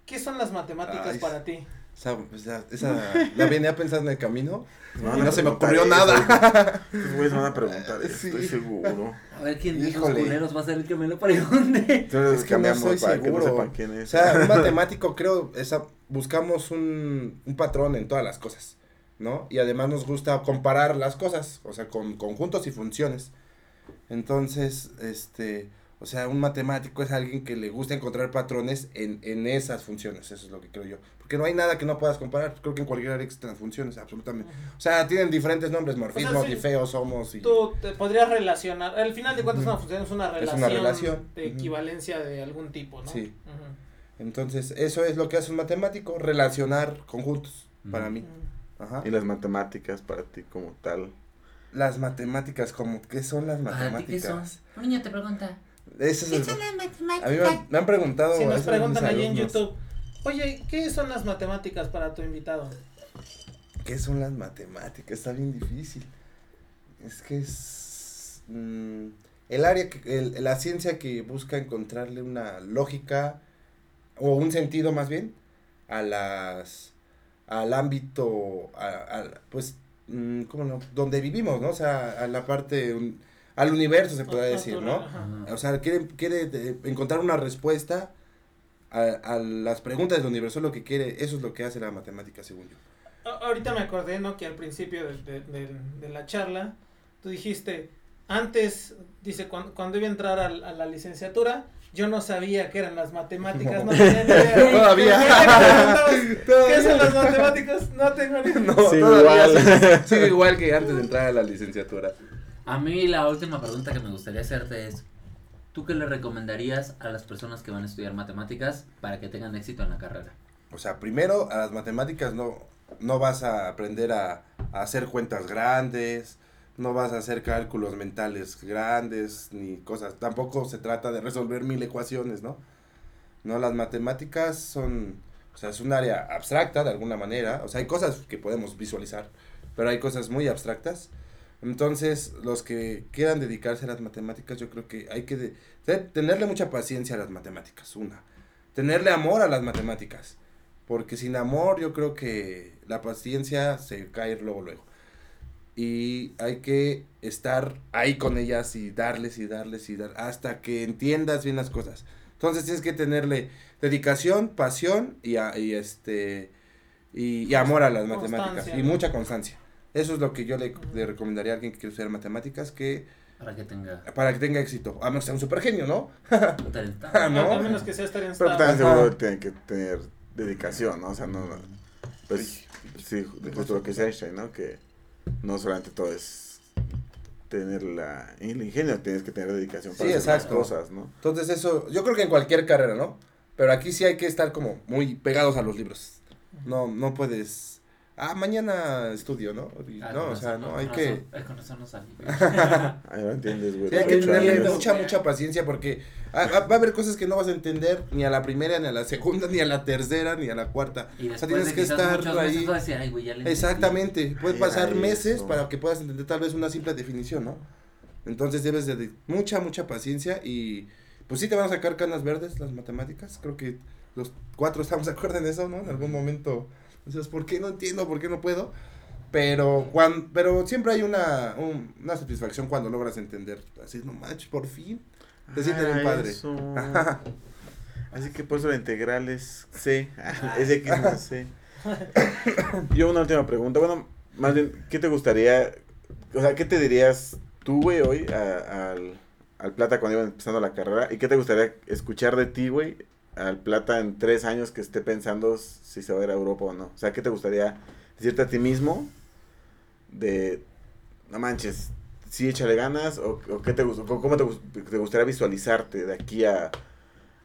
¿qué son las matemáticas Ay, para ti? Esa, pues, ya- esa, la venía pensando en el camino. van Y no se me ocurrió eso. nada. Güeyes van a preguntar eso, Sí. estoy seguro. A ver quién de culeros va a ser el que me lo pregunte. Entonces Es que no cambiamos estoy para que no seguro. sepan quién es. O sea, un matemático creo, esa, buscamos un, un patrón en todas las cosas, ¿no? Y además nos gusta comparar las cosas, o sea, con conjuntos y funciones. Entonces, este, o sea, un matemático es alguien que le gusta encontrar patrones en, en esas funciones, eso es lo que creo yo. Porque no hay nada que no puedas comparar, creo que en cualquier área existen las funciones, absolutamente. O sea, tienen diferentes nombres, morfismos, sí. difeos, homos y... Tú te podrías relacionar, al final de cuentas una función es una Es relación, una relación. de equivalencia de algún tipo, ¿no? Sí. Entonces, eso es lo que hace un matemático, relacionar conjuntos, para mí. Ajá. Y las matemáticas para ti como tal. Las matemáticas, como, ¿qué son las ¿Para ti qué son? matemáticas? Un niño te pregunta. Es ¿Qué el- son las a mí me matemáticas? han, me han preguntado. Si nos preguntan allí en YouTube, oye, ¿qué son las matemáticas para tu invitado? ¿Qué son las matemáticas? Está bien difícil. Es que es. mm, el área, que, el- la ciencia que busca encontrarle una lógica, o un sentido más bien, a las. Al ámbito. A, a- pues. mm, ¿Cómo no? Donde vivimos, ¿no? O sea, a la parte. un- al universo se podría decir, ¿no? Ajá. O sea, quiere, quiere de- encontrar una respuesta a, a las preguntas del universo, lo que quiere, eso es lo que hace la matemática, según yo. A- Ahorita me acordé, ¿no? Que al principio de, de- de- de la charla, tú dijiste, antes, dice, cuando, cuando iba a entrar al- a, la licenciatura, yo no sabía qué eran las matemáticas, no, No. tenía ni idea. Todavía. ¿Qué son las matemáticas? No tengo ni idea. No, Sí, igual. sigo- sigo igual que antes de entrar a la licenciatura. A mí la última pregunta que me gustaría hacerte es, ¿tú qué le recomendarías a las personas que van a estudiar matemáticas para que tengan éxito en la carrera? O sea, primero a las matemáticas no, no vas a aprender a, a hacer cuentas grandes, no vas a hacer cálculos mentales grandes, ni cosas. Tampoco se trata de resolver mil ecuaciones, ¿no? No, las matemáticas son, o sea, es un área abstracta de alguna manera. O sea, hay cosas que podemos visualizar, pero hay cosas muy abstractas. Entonces, los que quieran dedicarse a las matemáticas, yo creo que hay que tenerle mucha paciencia a las matemáticas, una. Tenerle amor a las matemáticas. Porque sin amor yo creo que la paciencia se cae luego, luego. Y hay que estar ahí con ellas y darles y darles y dar hasta que entiendas bien las cosas. Entonces tienes que tenerle dedicación, pasión y, a- y este y, y amor a las Constancia, matemáticas y ¿no? mucha constancia. Eso es lo que yo le, le recomendaría a alguien que quiere estudiar matemáticas que Para que tenga para que tenga éxito. A menos que sea un super genio, ¿no? Ah, ¿no? A menos que sea estar en Pero también seguro tienen que tener dedicación, ¿no? O sea, no. Pues sí, justo lo que dice Einstein, ¿no? Que no solamente todo es tener la, el ingenio, tienes que tener dedicación para Sí, hacer las cosas, ¿no? Entonces eso, yo creo que en cualquier carrera, ¿no? Pero aquí sí hay que estar como muy pegados a los libros. No, no puedes, ah, mañana estudio, ¿no? Y Ah, no, o sea, razón, no, hay razón, que, eh, Con razón no salí. Ahí lo entiendes, güey. sí, hay que tenerle años. mucha, mucha paciencia porque va a haber cosas que no vas a entender ni a la primera, ni a la segunda, ni a la tercera, ni a la cuarta. Y O sea, tienes de que estar ahí. vas a decir, ay, güey, ya le entendí". Exactamente, puede pasar meses eso. para que puedas entender tal vez una simple definición, ¿no? Entonces debes de, de mucha, mucha paciencia y pues sí te van a sacar canas verdes las matemáticas, creo que los cuatro estamos de acuerdo en eso, ¿no? En algún momento, dices, ¿por qué no entiendo? ¿Por qué no puedo? Pero, cuando, pero siempre hay una, un- una satisfacción cuando logras entender. Así, no manches, por fin. Te sientes bien padre. Así que por eso la integral es C. es X más C. Yo una última pregunta. Bueno, más bien, ¿qué te gustaría? O sea, ¿qué te dirías tú, güey, hoy a- al, al Plata cuando iba empezando la carrera? ¿Y qué te gustaría escuchar de ti, güey, al Plata en tres años que esté pensando si se va a ir a Europa o no? O sea, ¿qué te gustaría decirte a ti mismo de, no manches, sí échale ganas o, o qué te gustó, cómo te, te gustaría visualizarte de aquí a...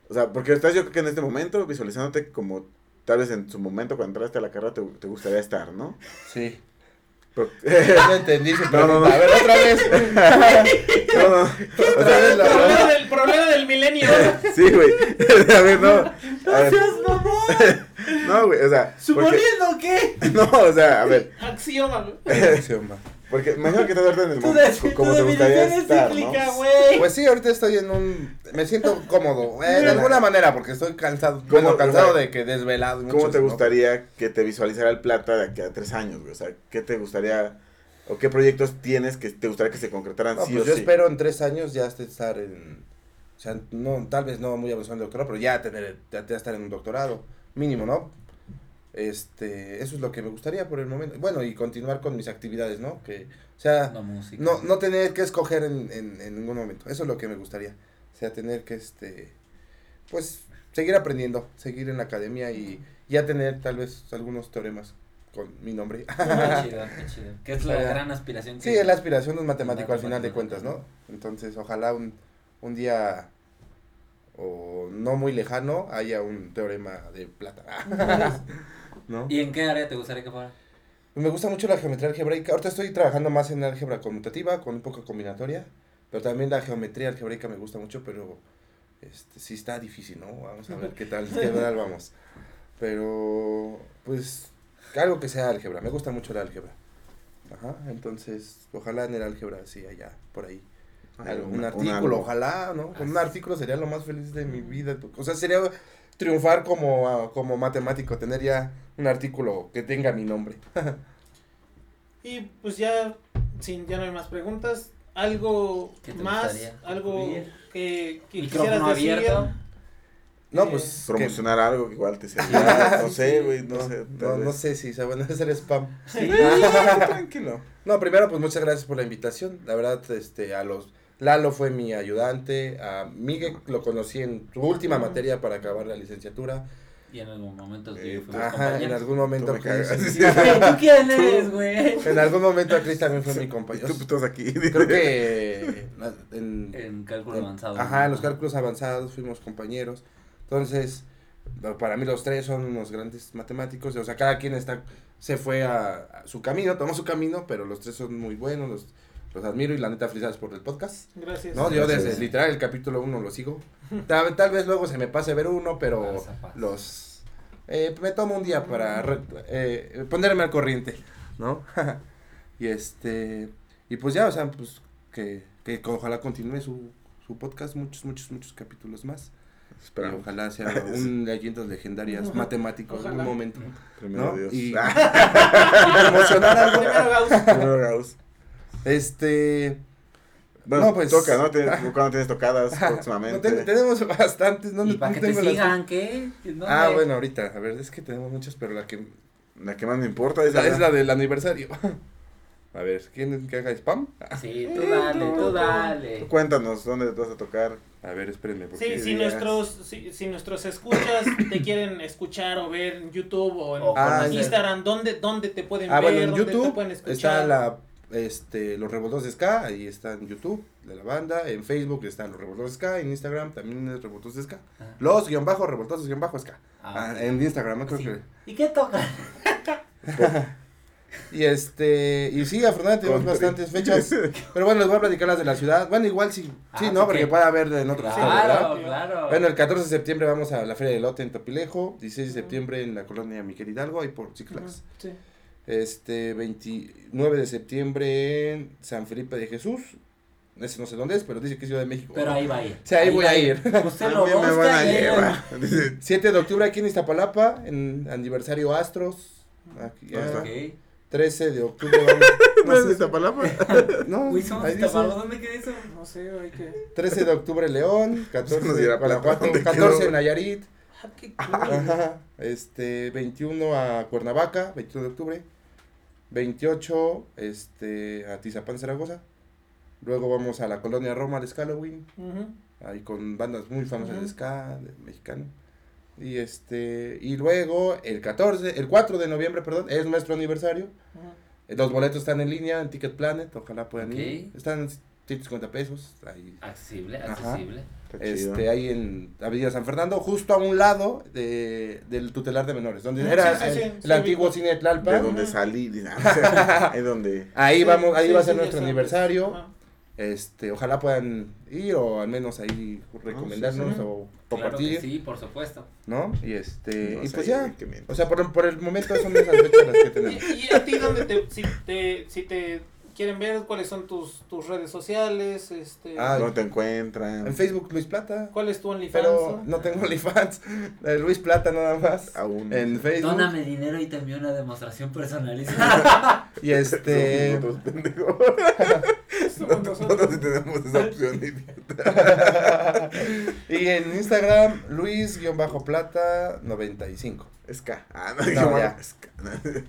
O sea, porque estás yo creo que en este momento visualizándote como tal vez en su momento cuando entraste a la carrera te, te gustaría estar, ¿no? Sí. No entendí su No, pregunta. no, no. A ver, otra vez. no, no, Otra vez la Problema del, problema del milenio. sí, güey. A ver, no. A ver, no, güey, o sea, porque, ¿Suponiendo que? no, o sea, a ver, Axioma, güey. Axioma. Porque imagino que estás ahorita en el de- como tu te gustaría estar, ¿no? cíclica, güey. Pues sí, ahorita estoy en un... Me siento cómodo, eh, de alguna manera, porque estoy cansado. ¿Cómo, Bueno, cansado o sea, de que desvelado. ¿Cómo muchos, te ¿no? gustaría que te visualizara el plata de aquí a tres años, güey? O sea, ¿qué te gustaría o qué proyectos tienes que te gustaría que se concretaran No, sí pues o yo sí? espero en tres años ya estar en... O sea, no, tal vez no muy avanzado en el doctorado, pero ya tener, ya, ya estar en un doctorado, mínimo, ¿no? Este, eso es lo que me gustaría por el momento. Bueno, y continuar con mis actividades, ¿no? Que, o sea, No música. no, no tener que escoger en, en, en ningún momento. Eso es lo que me gustaría. O sea, tener que, este, pues, seguir aprendiendo, seguir en la academia y ya tener tal vez algunos teoremas con mi nombre. Qué chido, qué chido. Que es la O sea, gran aspiración que Sí, la aspiración de un matemático al final de cuentas, ¿no? Entonces, ojalá un, un día, o no muy lejano, haya un teorema de plata. ¿No? ¿Y en qué área te gustaría que fuera? Me gusta mucho la geometría algebraica. Ahorita estoy trabajando más en álgebra conmutativa, con un poco combinatoria. Pero también la geometría algebraica me gusta mucho, pero este, sí está difícil, ¿no? Vamos a ver qué tal, qué tal vamos. Pero, pues, algo que sea álgebra. Me gusta mucho la álgebra. Ajá, entonces, ojalá en el álgebra sí haya por ahí. algo, un artículo, algo. ojalá, ¿no? Con un artículo sería lo más feliz de mi vida. O sea, sería triunfar como, ah, como matemático, tener ya un artículo que tenga mi nombre. Y pues ya, sin, ya no hay más preguntas. Algo ¿Qué te más, gustaría algo que, que quisieras decir. abierto. No, Eh, pues. que- Promocionar algo que igual te sería, no sé, güey, no, no, sé. no, no sé si sea bueno hacer spam. Sí. Tranquilo. No, primero, pues muchas gracias por la invitación. La verdad, este, a los. Lalo fue mi ayudante. A Miguel lo conocí en su última materia para acabar la licenciatura. Y en algún momento Eh, Ajá, en algún momento. Tú Chris- ¿Tú quién eres, güey? en algún momento Chris también fue mi compañero. tú todos aquí. Creo que. En, En cálculo en- avanzado. Ajá, en los ¿no? cálculos avanzados fuimos compañeros. Entonces, para mí los tres son unos grandes matemáticos. O sea, cada quien está se fue a, a su camino, tomó su camino, pero los tres son muy buenos, los, los admiro y la neta felicidades por el podcast. Gracias. No, yo Gracias. desde literal el capítulo uno lo sigo. Tal, tal vez luego se me pase ver uno, pero los... eh, me tomo un día para re- eh, ponerme al corriente, ¿no? y este... Y pues ya, o sea, pues que, que ojalá continúe su, su podcast muchos, muchos, muchos capítulos más. Y Esperamos. ojalá sea un leyendas legendarias matemático en un momento. Primero ¿no? Dios. Y- Y promocionar algo. Primero Gauss. primero Gauss. Este... Bueno, No, pues- toca, ¿no? Tienes, ¿Cuándo tienes tocadas no, próximamente? ten- tenemos bastantes, no, ¿Y no para que te las- sigan qué? Ah, bueno, ahorita, a ver, es que tenemos muchas, pero la que La que más me importa es la, la, es la del aniversario. A ver, ¿quieren que haga spam? Sí, tú dale, tú dale. Cuéntanos, ¿dónde te vas a tocar? A ver, espérenme. Porque Sí, si días. nuestros, si, si nuestros escuchas te quieren escuchar o ver en YouTube o en O Ah. Instagram, ¿dónde, ¿dónde te pueden Ah, ver? bueno, en ¿Dónde te YouTube pueden escuchar? está la, este, los revoltos de Ska, ahí está en YouTube de la banda, en Facebook están los revoltos de Ska, en Instagram también es revoltos de Ska. Ah. Los guion bajo, revoltosos guion bajo Ska. Ah, Ah, en Instagram, creo Sí. que. ¿Y qué toca? Y este, y sí, afortunadamente tenemos bastantes fechas. Pero bueno, les voy a platicar las de la ciudad. Bueno, igual sí, sí, ¿no? Porque que- puede haber de en ¿verdad? Claro, claro. Bueno, el 14 de septiembre vamos a la Feria de Lote en Topilejo, 16 de septiembre en la colonia Miguel Hidalgo, ahí por Flags. sí. Este, 29 de septiembre en San Felipe de Jesús, ese no sé dónde es, pero dice que es Ciudad de México. Pero ahí va a ir. Sí, ahí voy va a ir. Usted Ah, lo me busca van a y ahí- llevar. Dice, 7 de octubre aquí en Iztapalapa, en aniversario Astros. Aquí, ¿Dónde ah, está? Ok. 13 de octubre. ¿No es de Iztapalapa? No, ahí ¿dónde queda eso? No sé, hay que. 13 de octubre León, 14 Nos dirá de Guanajuato, Plata, ¿dónde 14 quedó? Nayarit, Ah, qué cool. ajá, este 21 a Cuernavaca, 21 de octubre, 28 este a Tizapán Zaragoza. Luego vamos a la colonia Roma de Halloween, ahí con bandas muy famosas de ska, de mexicano. Y este y luego el 14, el 4 de noviembre, perdón, es nuestro aniversario. Ujú. Eh, Los boletos están en línea en Ticket Planet, ojalá puedan ir. Están 150 pesos ahí Accesible, accesible. Este, ahí en Avenida San Fernando, justo a un lado de, del tutelar de menores, donde Sí, era sí, el, sí, el sí, antiguo cine de De Tlalpan. donde salí, ah, ahí donde... Vamos, ahí sí, va a ser nuestro aniversario. Ajá. Este, ojalá puedan ir o al menos ahí recomendarnos sí, sí. o Claro compartir, que sí, por supuesto. ¿no? Y este, No y pues ya. O sea, por, por el momento son esas fechas las que tenemos. ¿Y, y a ti dónde te si te si te quieren ver cuáles son tus tus redes sociales, este Ah, ¿Dónde te encuentran? En Facebook Luis Plata, cuál es tu OnlyFans? pero no tengo OnlyFans. Luis Plata nada más. Aún. En Facebook. Dóname dinero y te envío una demostración personalizada. Y este. Nosotros nosotros. sí tenemos esa opción, idiota. y en Instagram, Luis-Plata95. Ska. Ah, no, No, ya. ska.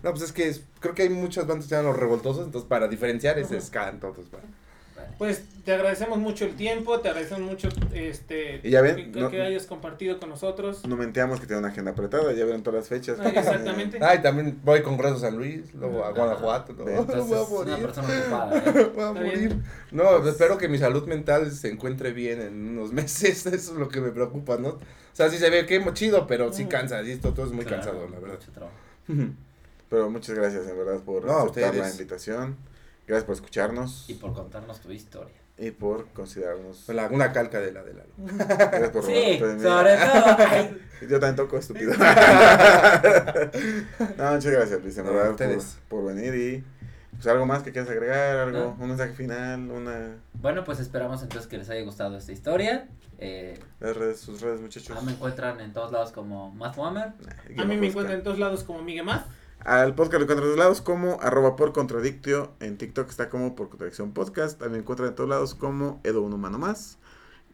No, pues es que es- creo que hay muchas bandas que se llaman los revoltosos, entonces para diferenciar es ska, entonces para. Pues te agradecemos mucho el tiempo, te agradecemos mucho este Y ya ven, que, no- que hayas compartido con nosotros. No mentíamos que tiene una agenda apretada, ya vieron todas las fechas. Ah, exactamente. Ay, también voy con Congreso San Luis, luego a Ah, Guanajuato, no. Entonces, voy a es una morir. persona ocupada, ¿eh? Voy a morir. No, espero que mi salud mental se encuentre bien en unos meses, eso es lo que me preocupa, ¿no? O sea, sí se ve que chido, pero sí cansa, y esto todo es muy Claro, cansado, la verdad. mucho. Pero muchas gracias, en verdad, por No, aceptar la invitación. Gracias por escucharnos Y por contarnos tu historia. y por considerarnos. La- una calca de la de la. Gracias por Sí, sobre todo. Yo también toco estúpido. no, muchas gracias, Luis, en No, verdad, ustedes. por, por venir y. Pues algo más que quieras agregar, algo, No. un mensaje final, una. Bueno, pues esperamos entonces que les haya gustado esta historia. Eh, Las redes, sus redes, muchachos. ah, me encuentran en todos lados como Mathwhammer. A mí me encuentran en todos lados como Miguel Más. Al podcast lo encuentran en todos lados como arroba por contradictio. En TikTok está como por contradicción podcast. También encuentran en todos lados como Edo Un Humano Más.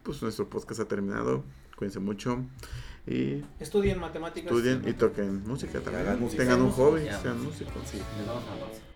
Pues nuestro podcast ha terminado. Cuídense mucho. Y Estudien matemáticas. estudien y toquen música también. hagan música. Tengan un Sean hobby, sean músicos. Les